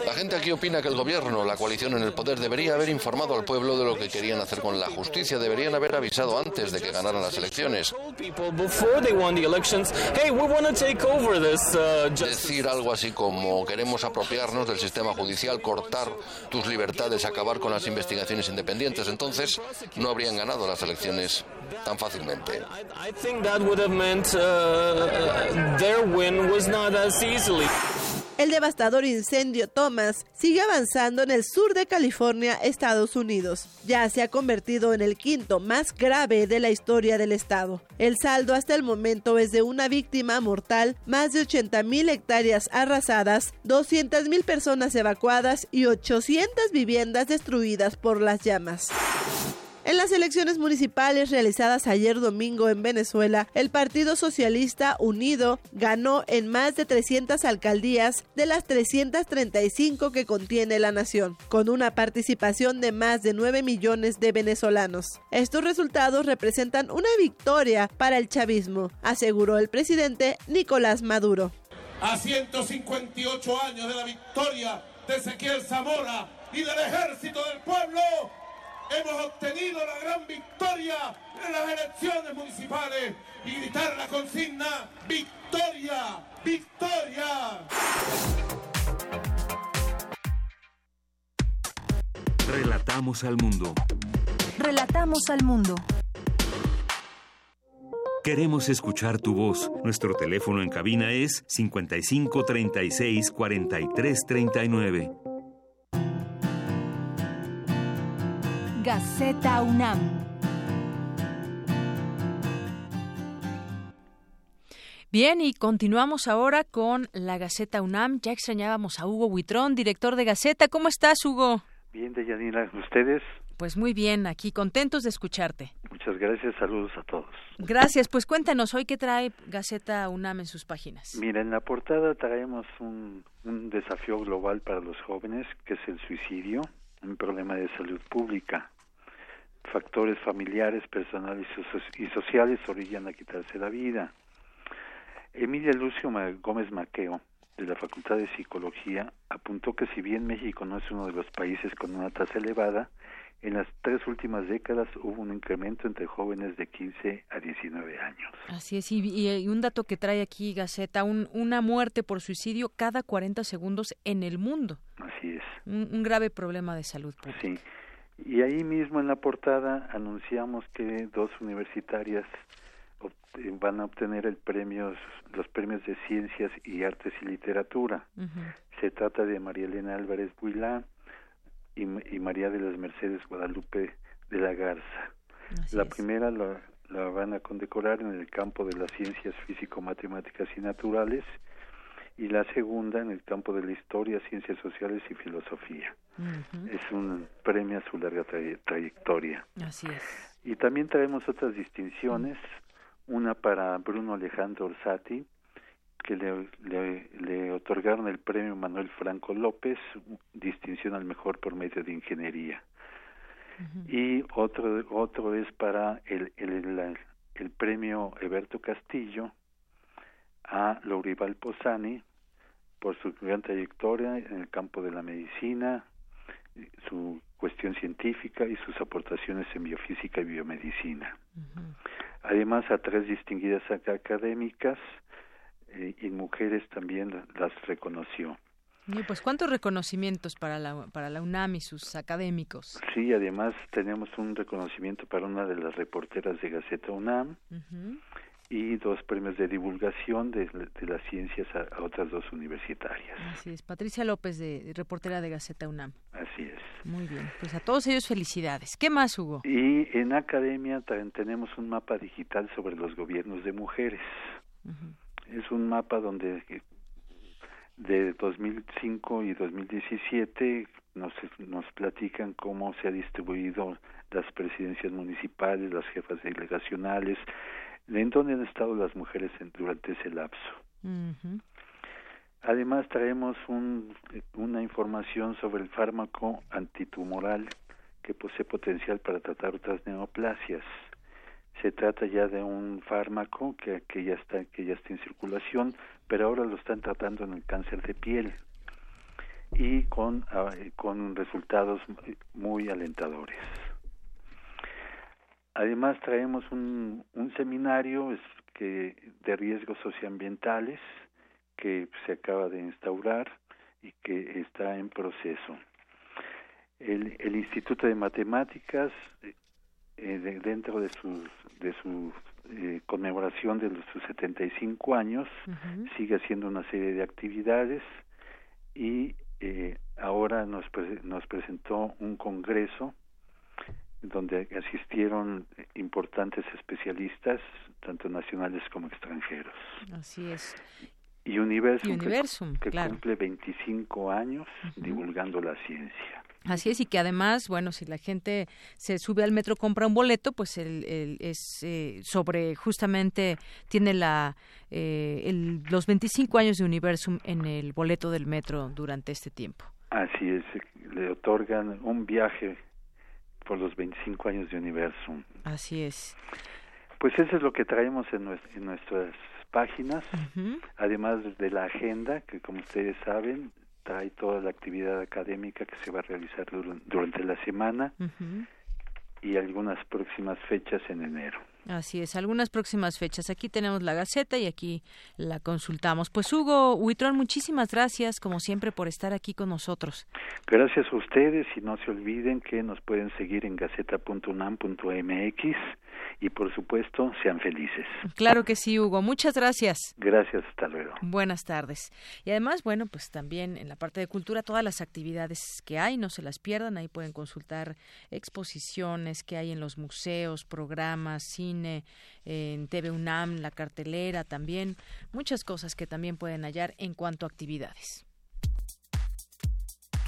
La gente aquí opina que el gobierno, la coalición en el poder, debería haber informado al pueblo de lo que querían hacer con la justicia. Deberían haber avisado antes de que ganaran las elecciones. Decir algo así como queremos apropiarnos del sistema judicial, cortar tus libertades, acabar con las investigaciones independientes. Entonces no habrían ganado las elecciones tan fácilmente. El devastador incendio Thomas sigue avanzando en el sur de California, Estados Unidos. Ya se ha convertido en el quinto más grave de la historia del estado. El saldo hasta el momento es de una víctima mortal, más de 80 mil hectáreas arrasadas, 200 mil personas evacuadas y 800 viviendas destruidas por las llamas. En las elecciones municipales realizadas ayer domingo en Venezuela, el Partido Socialista Unido ganó en más de 300 alcaldías de las 335 que contiene la nación, con una participación de más de 9 millones de venezolanos. Estos resultados representan una victoria para el chavismo, aseguró el presidente Nicolás Maduro. A 158 años de la victoria de Ezequiel Zamora y del ejército del pueblo, hemos obtenido la gran victoria en las elecciones municipales y gritar la consigna victoria, victoria. Relatamos al mundo. Relatamos al mundo. Queremos escuchar tu voz. Nuestro teléfono en cabina es 55 36 43 39. Gaceta UNAM. Bien, y continuamos ahora con la Gaceta UNAM. Ya extrañábamos a Hugo Buitrón, director de Gaceta. ¿Cómo estás, Hugo? Bien, Deyanira, ¿ustedes? Pues muy bien, aquí contentos de escucharte. Muchas gracias, saludos a todos. Gracias, pues cuéntanos hoy qué trae Gaceta UNAM en sus páginas. Mira, en la portada traemos un, un desafío global para los jóvenes, que es el suicidio, un problema de salud pública. Factores familiares, personales y sociales orillan a quitarse la vida. Emilia Lucio Gómez Maqueo, de la Facultad de Psicología, apuntó que si bien México no es uno de los países con una tasa elevada, en las tres últimas décadas hubo un incremento entre jóvenes de 15 a 19 años. Así es, y, un dato que trae aquí Gaceta, un, una muerte por suicidio cada 40 segundos en el mundo. Así es. Un, grave problema de salud pública. Sí, y ahí mismo en la portada anunciamos que dos universitarias eh, van a obtener el premio, los premios de ciencias y artes y literatura. Se trata de María Elena Álvarez Builán y, María de las Mercedes Guadalupe de la Garza. la primera la, la, van a condecorar en el campo de las ciencias físico-matemáticas y naturales y la segunda en el campo de la historia, ciencias sociales y filosofía. Es un premio a su larga trayectoria. Así es. Y también traemos otras distinciones, una para Bruno Alejandro Orsati, que le, le, otorgaron el premio Manuel Franco López, distinción al mejor por medio de ingeniería. Y otro, otro es para el, el, el, premio Eberto Castillo a Laurival Posani por su gran trayectoria en el campo de la medicina, su cuestión científica y sus aportaciones en biofísica y biomedicina. Además, a tres distinguidas académicas, eh, y mujeres también las reconoció. Y pues cuántos reconocimientos para la, para la UNAM y sus académicos. Sí, además tenemos un reconocimiento para una de las reporteras de Gaceta UNAM y dos premios de divulgación de, las ciencias a, otras dos universitarias. Así es, Patricia López, de reportera de Gaceta UNAM. Así es. Muy bien, pues a todos ellos felicidades. ¿Qué más, Hugo? Y en academia también tenemos un mapa digital sobre los gobiernos de mujeres es un mapa donde de 2005 y 2017 nos, nos platican cómo se ha distribuido las presidencias municipales, las jefas delegacionales, en dónde han estado las mujeres durante ese lapso. Además traemos un, una información sobre el fármaco antitumoral que posee potencial para tratar otras neoplasias se trata ya de un fármaco que, que ya está que ya está en circulación pero ahora lo están tratando en el cáncer de piel. Y con ah, con resultados muy alentadores. Además traemos un, un seminario que de riesgos socioambientales que se acaba de instaurar y que está en proceso. El, el Instituto de Matemáticas eh, dentro de su de su eh, conmemoración de sus 75 años sigue haciendo una serie de actividades y eh, ahora nos nos presentó un congreso donde asistieron importantes especialistas tanto nacionales como extranjeros. Así es. Y Universum, que, cumple 25 años divulgando la ciencia Así es, y que además, bueno, si la gente se sube al metro, compra un boleto, pues el, es eh, sobre, justamente tiene la eh, los 25 años de Universum en el boleto del metro durante este tiempo. Así es, le otorgan un viaje por los 25 años de Universum. Así es. Pues eso es lo que traemos en, nuestras páginas, además de la agenda, que como ustedes saben, trae toda la actividad académica que se va a realizar durante la semana y algunas próximas fechas en enero. Así es, algunas próximas fechas. Aquí tenemos la Gaceta y aquí la consultamos. Pues Hugo Huitrón, muchísimas gracias, como siempre, por estar aquí con nosotros. Gracias a ustedes y no se olviden que nos pueden seguir en gaceta.unam.mx y por supuesto sean felices. Claro que sí, Hugo. Muchas gracias. Gracias, hasta luego. Buenas tardes. Y además, bueno, pues también en la parte de cultura, todas las actividades que hay, no se las pierdan. Ahí pueden consultar exposiciones que hay en los museos, programas, cine, en TV UNAM, la cartelera también, muchas cosas que también pueden hallar en cuanto a actividades.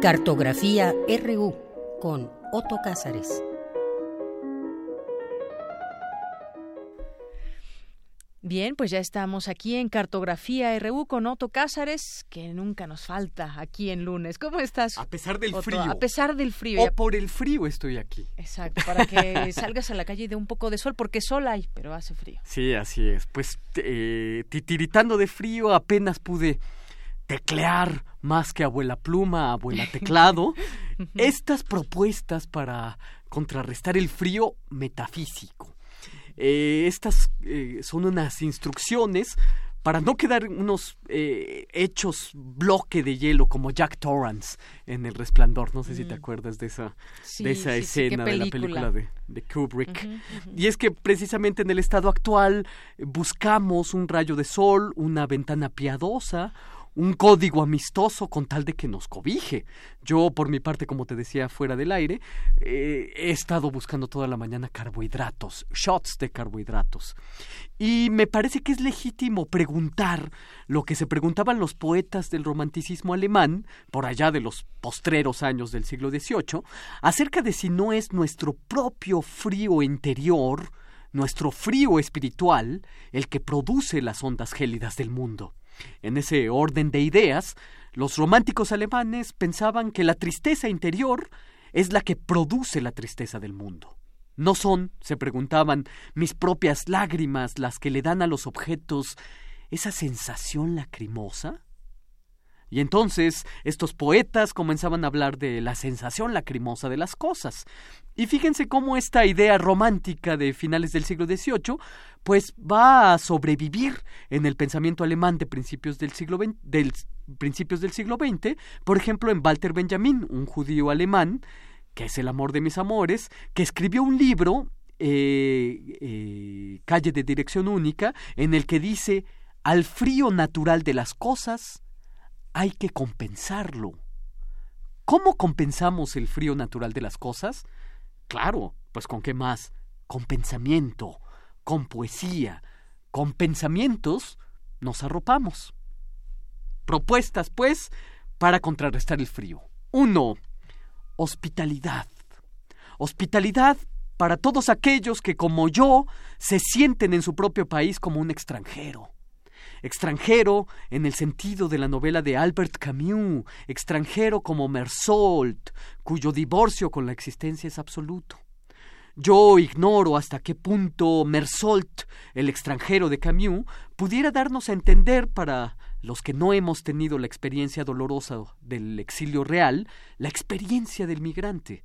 Cartografía RU con Otto Cázares. Bien, pues ya estamos aquí en Cartografía RU con Otto Cázares, que nunca nos falta aquí en lunes. ¿Cómo estás? A pesar del frío. A pesar del frío. O por el frío estoy aquí. Exacto, para que salgas a la calle y dé un poco de sol, porque sol hay, pero hace frío. Sí, así es. Pues eh, titiritando de frío apenas pude teclear más que abuela pluma, abuela teclado, estas propuestas para contrarrestar el frío metafísico. Eh, estas eh, son unas instrucciones para no quedar unos eh, hechos bloque de hielo como Jack Torrance en El Resplandor. No sé si te mm. acuerdas de esa, de esa escena de la película de, de Kubrick. Y es que precisamente en el estado actual buscamos un rayo de sol, una ventana piadosa, un código amistoso con tal de que nos cobije. Yo, por mi parte, como te decía fuera del aire, eh, he estado buscando toda la mañana carbohidratos, shots de carbohidratos. Y me parece que es legítimo preguntar lo que se preguntaban los poetas del romanticismo alemán, por allá de los postreros años del siglo XVIII, acerca de si no es nuestro propio frío interior, nuestro frío espiritual, el que produce las ondas gélidas del mundo. En ese orden de ideas, los románticos alemanes pensaban que la tristeza interior es la que produce la tristeza del mundo. ¿No son, se preguntaban, mis propias lágrimas las que le dan a los objetos esa sensación lacrimosa? Y entonces estos poetas comenzaban a hablar de la sensación lacrimosa de las cosas. Y fíjense cómo esta idea romántica de finales del siglo XVIII pues va a sobrevivir en el pensamiento alemán de principios del siglo XX, principios del siglo XX, por ejemplo en Walter Benjamin, un judío alemán, que es el amor de mis amores, que escribió un libro, eh, eh, Calle de Dirección Única, en el que dice, al frío natural de las cosas, hay que compensarlo. ¿Cómo compensamos el frío natural de las cosas? Claro, pues con qué más? Con pensamiento, con poesía, con pensamientos, nos arropamos. Propuestas, pues, para contrarrestar el frío. Uno, hospitalidad. Hospitalidad para todos aquellos que, como yo, se sienten en su propio país como un extranjero extranjero en el sentido de la novela de Albert Camus, extranjero como Mersault, cuyo divorcio con la existencia es absoluto. Yo ignoro hasta qué punto Mersault, el extranjero de Camus, pudiera darnos a entender para los que no hemos tenido la experiencia dolorosa del exilio real, la experiencia del migrante.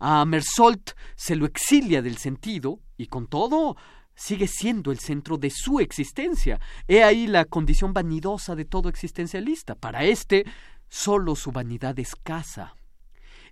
A Mersault se lo exilia del sentido, y con todo sigue siendo el centro de su existencia. He ahí la condición vanidosa de todo existencialista. Para éste, solo su vanidad escasa.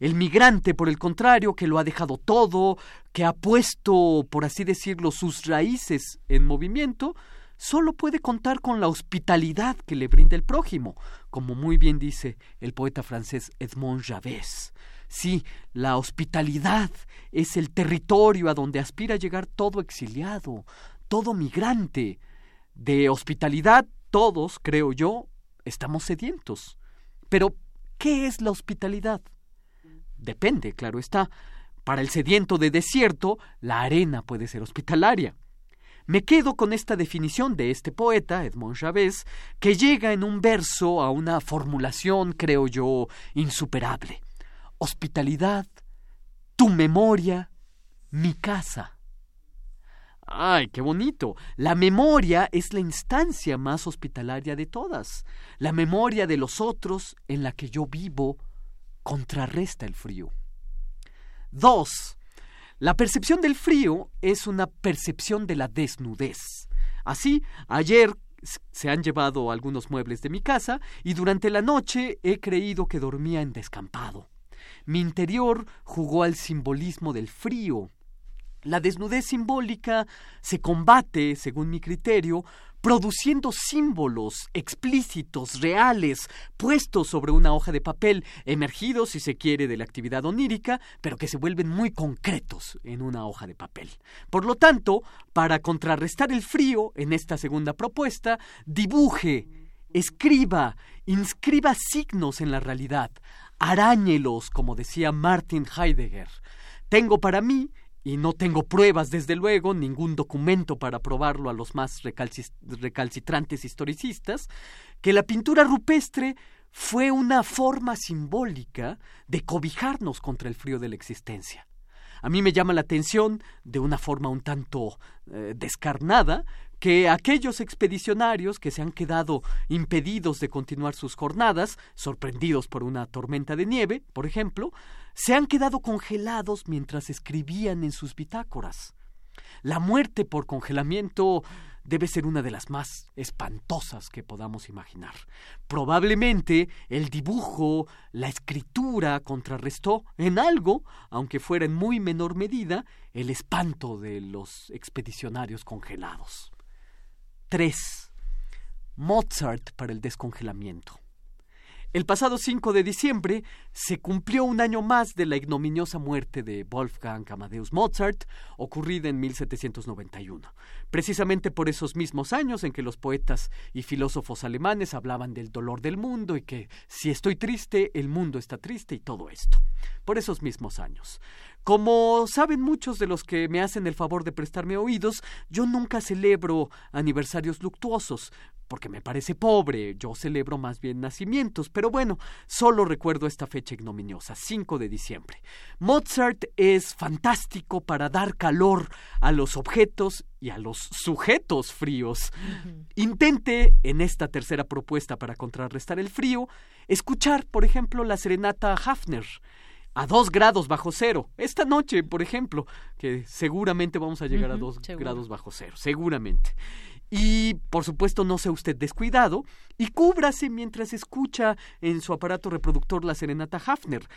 El migrante, por el contrario, que lo ha dejado todo, que ha puesto, por así decirlo, sus raíces en movimiento, solo puede contar con la hospitalidad que le brinda el prójimo, como muy bien dice el poeta francés Edmond Javès. Sí, la hospitalidad es el territorio a donde aspira a llegar todo exiliado, todo migrante. De hospitalidad, todos, creo yo, estamos sedientos. Pero, ¿qué es la hospitalidad? Depende, claro está. Para el sediento de desierto, la arena puede ser hospitalaria. Me quedo con esta definición de este poeta, Edmond Chavez, que llega en un verso a una formulación, creo yo, insuperable. Hospitalidad, tu memoria, mi casa. ¡Ay, qué bonito! La memoria es la instancia más hospitalaria de todas. La memoria de los otros en la que yo vivo contrarresta el frío. Dos, la percepción del frío es una percepción de la desnudez. Así, ayer se han llevado algunos muebles de mi casa y durante la noche he creído que dormía en descampado. Mi interior jugó al simbolismo del frío. La desnudez simbólica se combate, según mi criterio, produciendo símbolos explícitos, reales, puestos sobre una hoja de papel, emergidos, si se quiere, de la actividad onírica, pero que se vuelven muy concretos en una hoja de papel. Por lo tanto, para contrarrestar el frío en esta segunda propuesta, dibuje, escriba, inscriba signos en la realidad, aráñelos, como decía Martin Heidegger. Tengo para mí y no tengo pruebas, desde luego, ningún documento para probarlo a los más recalcitrantes historicistas, que la pintura rupestre fue una forma simbólica de cobijarnos contra el frío de la existencia. A mí me llama la atención, de una forma un tanto eh, descarnada, que aquellos expedicionarios que se han quedado impedidos de continuar sus jornadas, sorprendidos por una tormenta de nieve, por ejemplo, se han quedado congelados mientras escribían en sus bitácoras. La muerte por congelamiento debe ser una de las más espantosas que podamos imaginar. Probablemente el dibujo, la escritura contrarrestó en algo, aunque fuera en muy menor medida, el espanto de los expedicionarios congelados. 3. Mozart para el descongelamiento. El pasado 5 de diciembre se cumplió un año más de la ignominiosa muerte de Wolfgang Amadeus Mozart, ocurrida en 1791, precisamente por esos mismos años en que los poetas y filósofos alemanes hablaban del dolor del mundo y que si estoy triste, el mundo está triste y todo esto. Por esos mismos años. Como saben muchos de los que me hacen el favor de prestarme oídos, yo nunca celebro aniversarios luctuosos, porque me parece pobre, yo celebro más bien nacimientos, pero bueno, solo recuerdo esta fecha ignominiosa, 5 de diciembre. Mozart es fantástico para dar calor a los objetos y a los sujetos fríos. Intente, en esta tercera propuesta para contrarrestar el frío, escuchar, por ejemplo, la serenata Hafner a dos grados bajo cero. Esta noche, por ejemplo, que seguramente vamos a llegar a dos grados bajo cero, seguramente. Y por supuesto no sea usted descuidado y cúbrase mientras escucha en su aparato reproductor la serenata Hafner.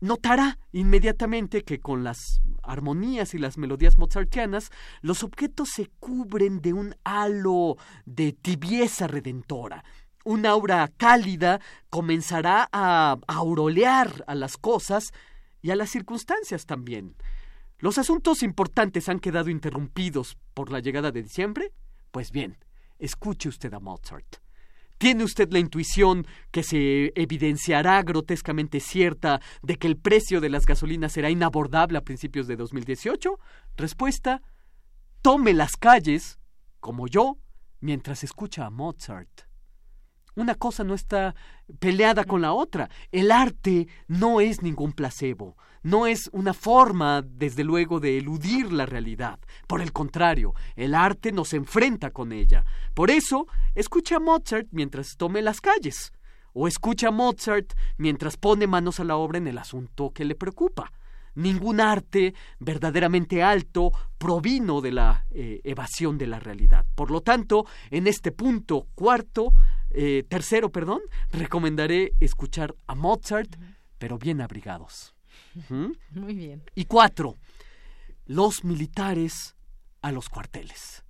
Notará inmediatamente que con las armonías y las melodías mozartianas los objetos se cubren de un halo de tibieza redentora, un aura cálida comenzará a aurolear a las cosas y a las circunstancias también. ¿Los asuntos importantes han quedado interrumpidos por la llegada de diciembre? Pues bien, escuche usted a Mozart. ¿Tiene usted la intuición que se evidenciará grotescamente cierta de que el precio de las gasolinas será inabordable a principios de 2018? Respuesta, tome las calles, como yo, mientras escucha a Mozart. Una cosa no está peleada con la otra. El arte no es ningún placebo, no es una forma, desde luego, de eludir la realidad. Por el contrario, el arte nos enfrenta con ella. Por eso, escucha a Mozart mientras tome las calles, o escucha a Mozart mientras pone manos a la obra en el asunto que le preocupa. Ningún arte verdaderamente alto provino de la eh, evasión de la realidad. Por lo tanto, en este punto cuarto, eh, tercero, perdón, recomendaré escuchar a Mozart, pero bien abrigados. Muy bien. Y cuatro, los militares a los cuarteles.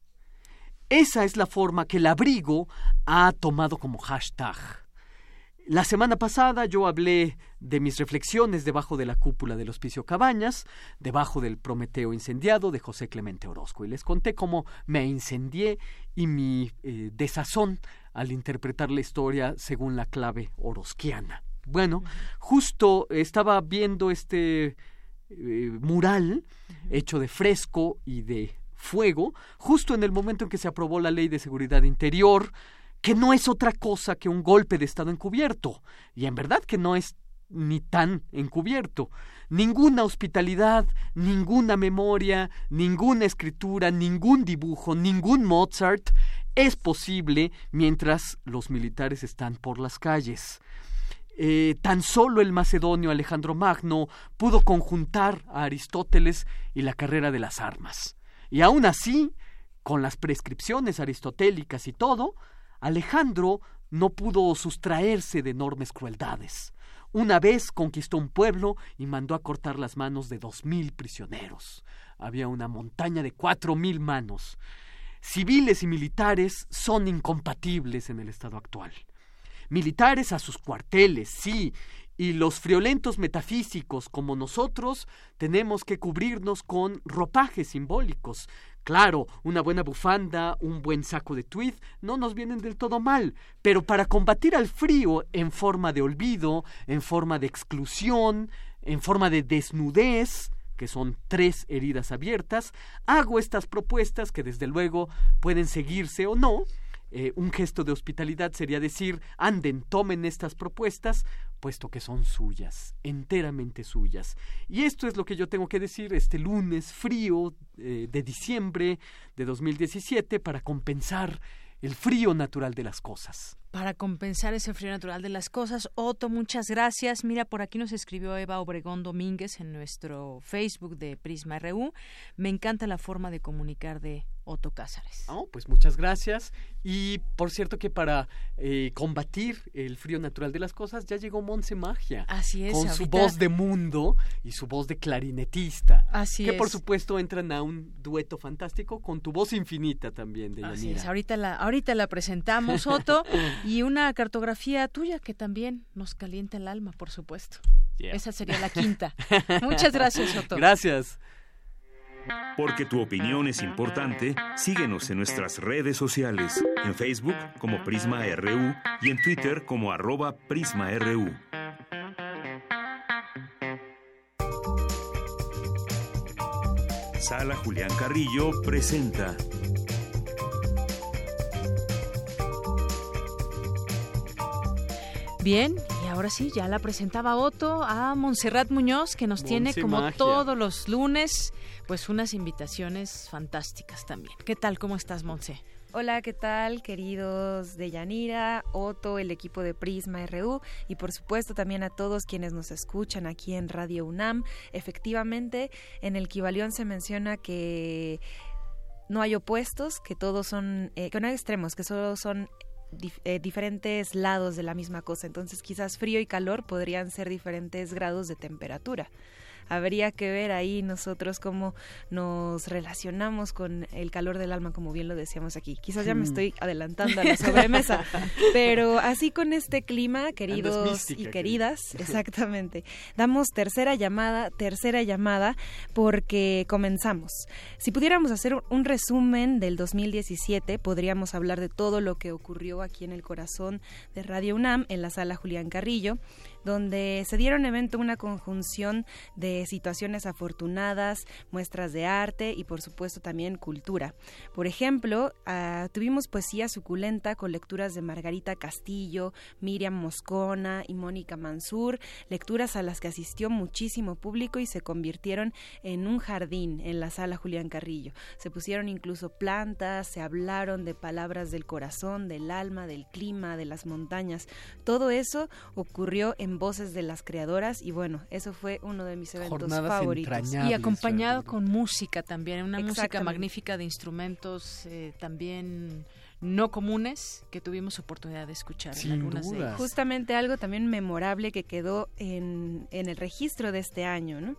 Esa es la forma que el abrigo ha tomado como hashtag. La semana pasada yo hablé de mis reflexiones debajo de la cúpula del Hospicio Cabañas, debajo del Prometeo incendiado de José Clemente Orozco, y les conté cómo me incendié y mi eh, desazón al interpretar la historia según la clave orosquiana. Bueno, justo estaba viendo este eh, mural hecho de fresco y de fuego, justo en el momento en que se aprobó la ley de seguridad interior, que no es otra cosa que un golpe de Estado encubierto. Y en verdad que no es ni tan encubierto. Ninguna hospitalidad, ninguna memoria, ninguna escritura, ningún dibujo, ningún Mozart es posible mientras los militares están por las calles. Eh, tan solo el macedonio Alejandro Magno pudo conjuntar a Aristóteles y la carrera de las armas. Y aún así, con las prescripciones aristotélicas y todo, Alejandro no pudo sustraerse de enormes crueldades. Una vez conquistó un pueblo y mandó a cortar las manos de dos mil prisioneros. Había una montaña de cuatro mil manos. Civiles y militares son incompatibles en el estado actual. Militares a sus cuarteles, sí, y los friolentos metafísicos como nosotros tenemos que cubrirnos con ropajes simbólicos, Claro, una buena bufanda, un buen saco de tweed no nos vienen del todo mal, pero para combatir al frío en forma de olvido, en forma de exclusión, en forma de desnudez, que son tres heridas abiertas, hago estas propuestas que desde luego pueden seguirse o no, eh, un gesto de hospitalidad sería decir, anden, tomen estas propuestas, puesto que son suyas, enteramente suyas. Y esto es lo que yo tengo que decir este lunes frío eh, de diciembre de 2017 para compensar el frío natural de las cosas para compensar ese frío natural de las cosas. Otto, muchas gracias. Mira, por aquí nos escribió Eva Obregón Domínguez en nuestro Facebook de Prisma RU. Me encanta la forma de comunicar de Otto Cázares. Oh, pues muchas gracias. Y por cierto que para eh, combatir el frío natural de las cosas ya llegó Monse Magia. Así es. Con su voz de mundo y su voz de clarinetista. Así que por supuesto entran a un dueto fantástico con tu voz infinita también de Así es. Ahorita la, ahorita la presentamos, Otto. y una cartografía tuya que también nos calienta el alma, por supuesto. Esa sería la quinta. Muchas gracias, Otto. Gracias. Porque tu opinión es importante, síguenos en nuestras redes sociales, en Facebook como Prisma RU y en Twitter como arroba PrismaRU. Sala Julián Carrillo presenta. Bien, y ahora sí, ya la presentaba Otto a Montserrat Muñoz, que nos tiene como todos los lunes, pues unas invitaciones fantásticas también. ¿Qué tal? ¿Cómo estás, Monse? Hola, ¿qué tal, queridos de Yanira, Otto, el equipo de Prisma RU y por supuesto también a todos quienes nos escuchan aquí en Radio UNAM? Efectivamente, en el Kibalión se menciona que no hay opuestos, que todos son, eh, que no hay extremos, que solo son eh, diferentes lados de la misma cosa. Entonces quizás frío y calor podrían ser diferentes grados de temperatura habría que ver ahí nosotros cómo nos relacionamos con el calor del alma, como bien lo decíamos aquí. Quizás ya me hmm. estoy adelantando a la sobremesa, pero así con este clima, queridos y queridas, exactamente, damos tercera llamada, tercera llamada, porque comenzamos. Si pudiéramos hacer un resumen del 2017, podríamos hablar de todo lo que ocurrió aquí en el corazón de Radio UNAM, en la sala Julián Carrillo donde se dieron evento una conjunción de situaciones afortunadas, muestras de arte y por supuesto también cultura. Por ejemplo, ah, tuvimos poesía suculenta con lecturas de Margarita Castillo, Miriam Moscona y Mónica Mansur, lecturas a las que asistió muchísimo público y se convirtieron en un jardín en la sala Julián Carrillo. Se pusieron incluso plantas, se hablaron de palabras del corazón, del alma, del clima, de las montañas. Todo eso ocurrió en voces de las creadoras y bueno, eso fue uno de mis eventos favoritos. Y acompañado con música también, una música magnífica de instrumentos eh, también no comunes que tuvimos oportunidad de escuchar en algunas de ellas. Justamente algo también memorable que quedó en, en el registro de este año, ¿no?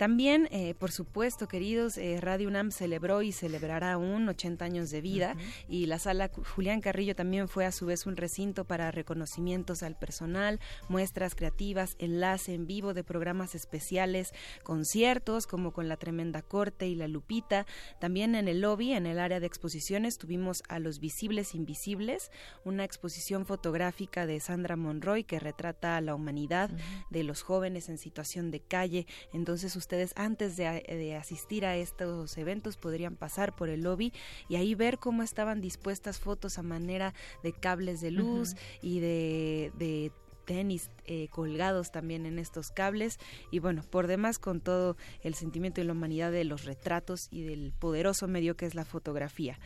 También, eh, por supuesto, queridos, eh, Radio UNAM celebró y celebrará aún 80 años de vida y la sala Julián Carrillo también fue a su vez un recinto para reconocimientos al personal, muestras creativas, enlace en vivo de programas especiales, conciertos como con la Tremenda Corte y la Lupita. También en el lobby, en el área de exposiciones, tuvimos a Los Visibles Invisibles, una exposición fotográfica de Sandra Monroy que retrata a la humanidad de los jóvenes en situación de calle. Entonces, ustedes antes de, asistir a estos eventos podrían pasar por el lobby y ahí ver cómo estaban dispuestas fotos a manera de cables de luz y de, tenis eh, colgados también en estos cables y bueno, por demás con todo el sentimiento y la humanidad de los retratos y del poderoso medio que es la fotografía.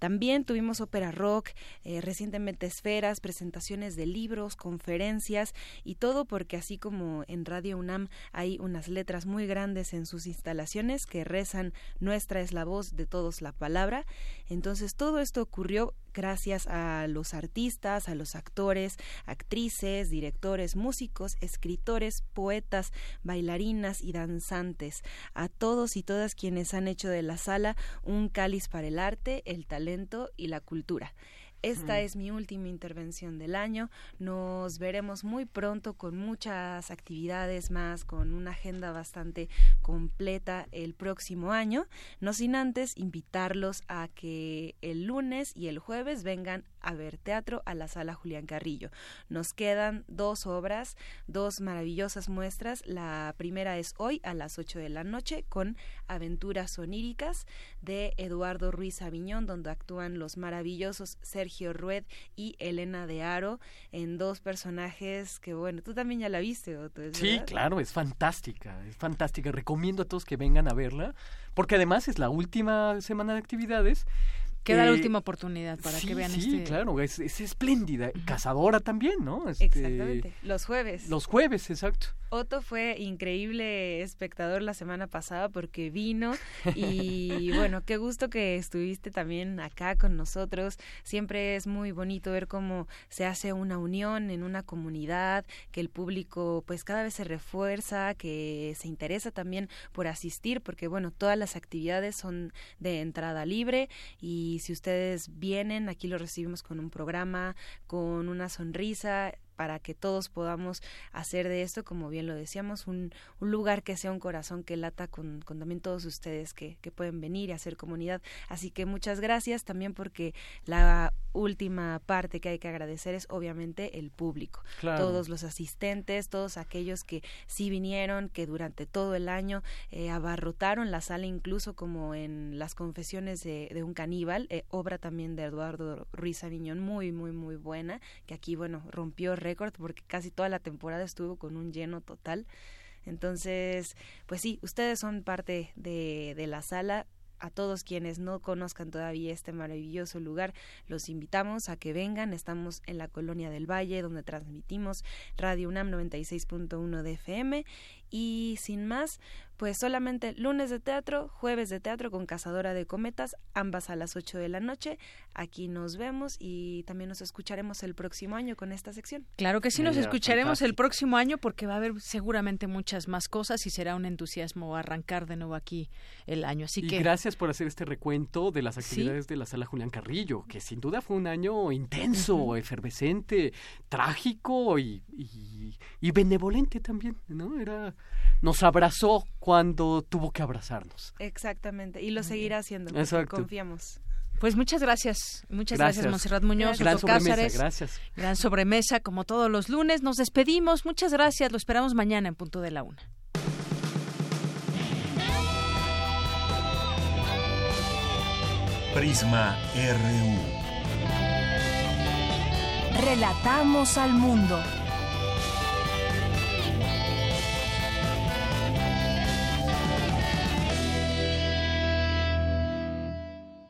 También tuvimos ópera rock, eh, recientemente esferas, presentaciones de libros, conferencias y todo porque así como en Radio UNAM hay unas letras muy grandes en sus instalaciones que rezan Nuestra es la voz de todos la palabra. Entonces todo esto ocurrió gracias a los artistas, a los actores, actrices, directores, músicos, escritores, poetas, bailarinas y danzantes, a todos y todas quienes han hecho de la sala un cáliz para el arte, el talento y la cultura. Esta es mi última intervención del año. Nos veremos muy pronto con muchas actividades más, con una agenda bastante completa el próximo año. No sin antes invitarlos a que el lunes y el jueves vengan a ver teatro a la sala Julián Carrillo. Nos quedan dos obras, dos maravillosas muestras. La primera es hoy a las 8 de la noche con Aventuras Oníricas de Eduardo Ruiz Aviñón, donde actúan los maravillosos Sergio Rued y Elena de Aro en dos personajes que, bueno, tú también ya la viste. Sí, claro, es fantástica, es fantástica. Recomiendo a todos que vengan a verla, porque además es la última semana de actividades Queda la eh, última oportunidad para que vean sí, este. claro, es, espléndida. Cazadora también, ¿no? Este, Exactamente. Los jueves. Los jueves, exacto. Otto fue increíble espectador la semana pasada porque vino y bueno, qué gusto que estuviste también acá con nosotros. Siempre es muy bonito ver cómo se hace una unión en una comunidad, que el público pues cada vez se refuerza, que se interesa también por asistir porque bueno, todas las actividades son de entrada libre y si ustedes vienen, aquí lo recibimos con un programa, con una sonrisa para que todos podamos hacer de esto, como bien lo decíamos, un, un lugar que sea un corazón que lata con, con también todos ustedes que, que, pueden venir y hacer comunidad. Así que muchas gracias también porque la última parte que hay que agradecer es obviamente el público, todos los asistentes, todos aquellos que sí vinieron, que durante todo el año eh, abarrotaron la sala incluso como en las confesiones de, de un caníbal, eh, obra también de Eduardo Ruiz Aviñón, muy, muy, muy buena, que aquí, bueno, rompió porque casi toda la temporada estuvo con un lleno total. Entonces, pues sí, ustedes son parte de, de la sala a todos quienes no conozcan todavía este maravilloso lugar, los invitamos a que vengan. Estamos en la Colonia del Valle, donde transmitimos Radio UNAM 96.1 de FM. Y sin más, pues solamente lunes de teatro, jueves de teatro con Cazadora de Cometas, ambas a las 8 de la noche. Aquí nos vemos y también nos escucharemos el próximo año con esta sección. Claro que sí, nos escucharemos el próximo año porque va a haber seguramente muchas más cosas y será un entusiasmo arrancar de nuevo aquí el año. Así y que gracias por hacer este recuento de las actividades de la Sala Julián Carrillo, que sin duda fue un año intenso, efervescente, trágico y, y, y benevolente también, ¿no? Era nos abrazó cuando tuvo que abrazarnos. Exactamente, y lo seguirá haciendo, Exacto. confiamos. Pues muchas gracias, muchas gracias, Monserrat Muñoz, gran sobremesa, gracias. Gran sobremesa, como todos los lunes. Nos despedimos, muchas gracias, lo esperamos mañana en punto de la una. Prisma RU. Relatamos al mundo.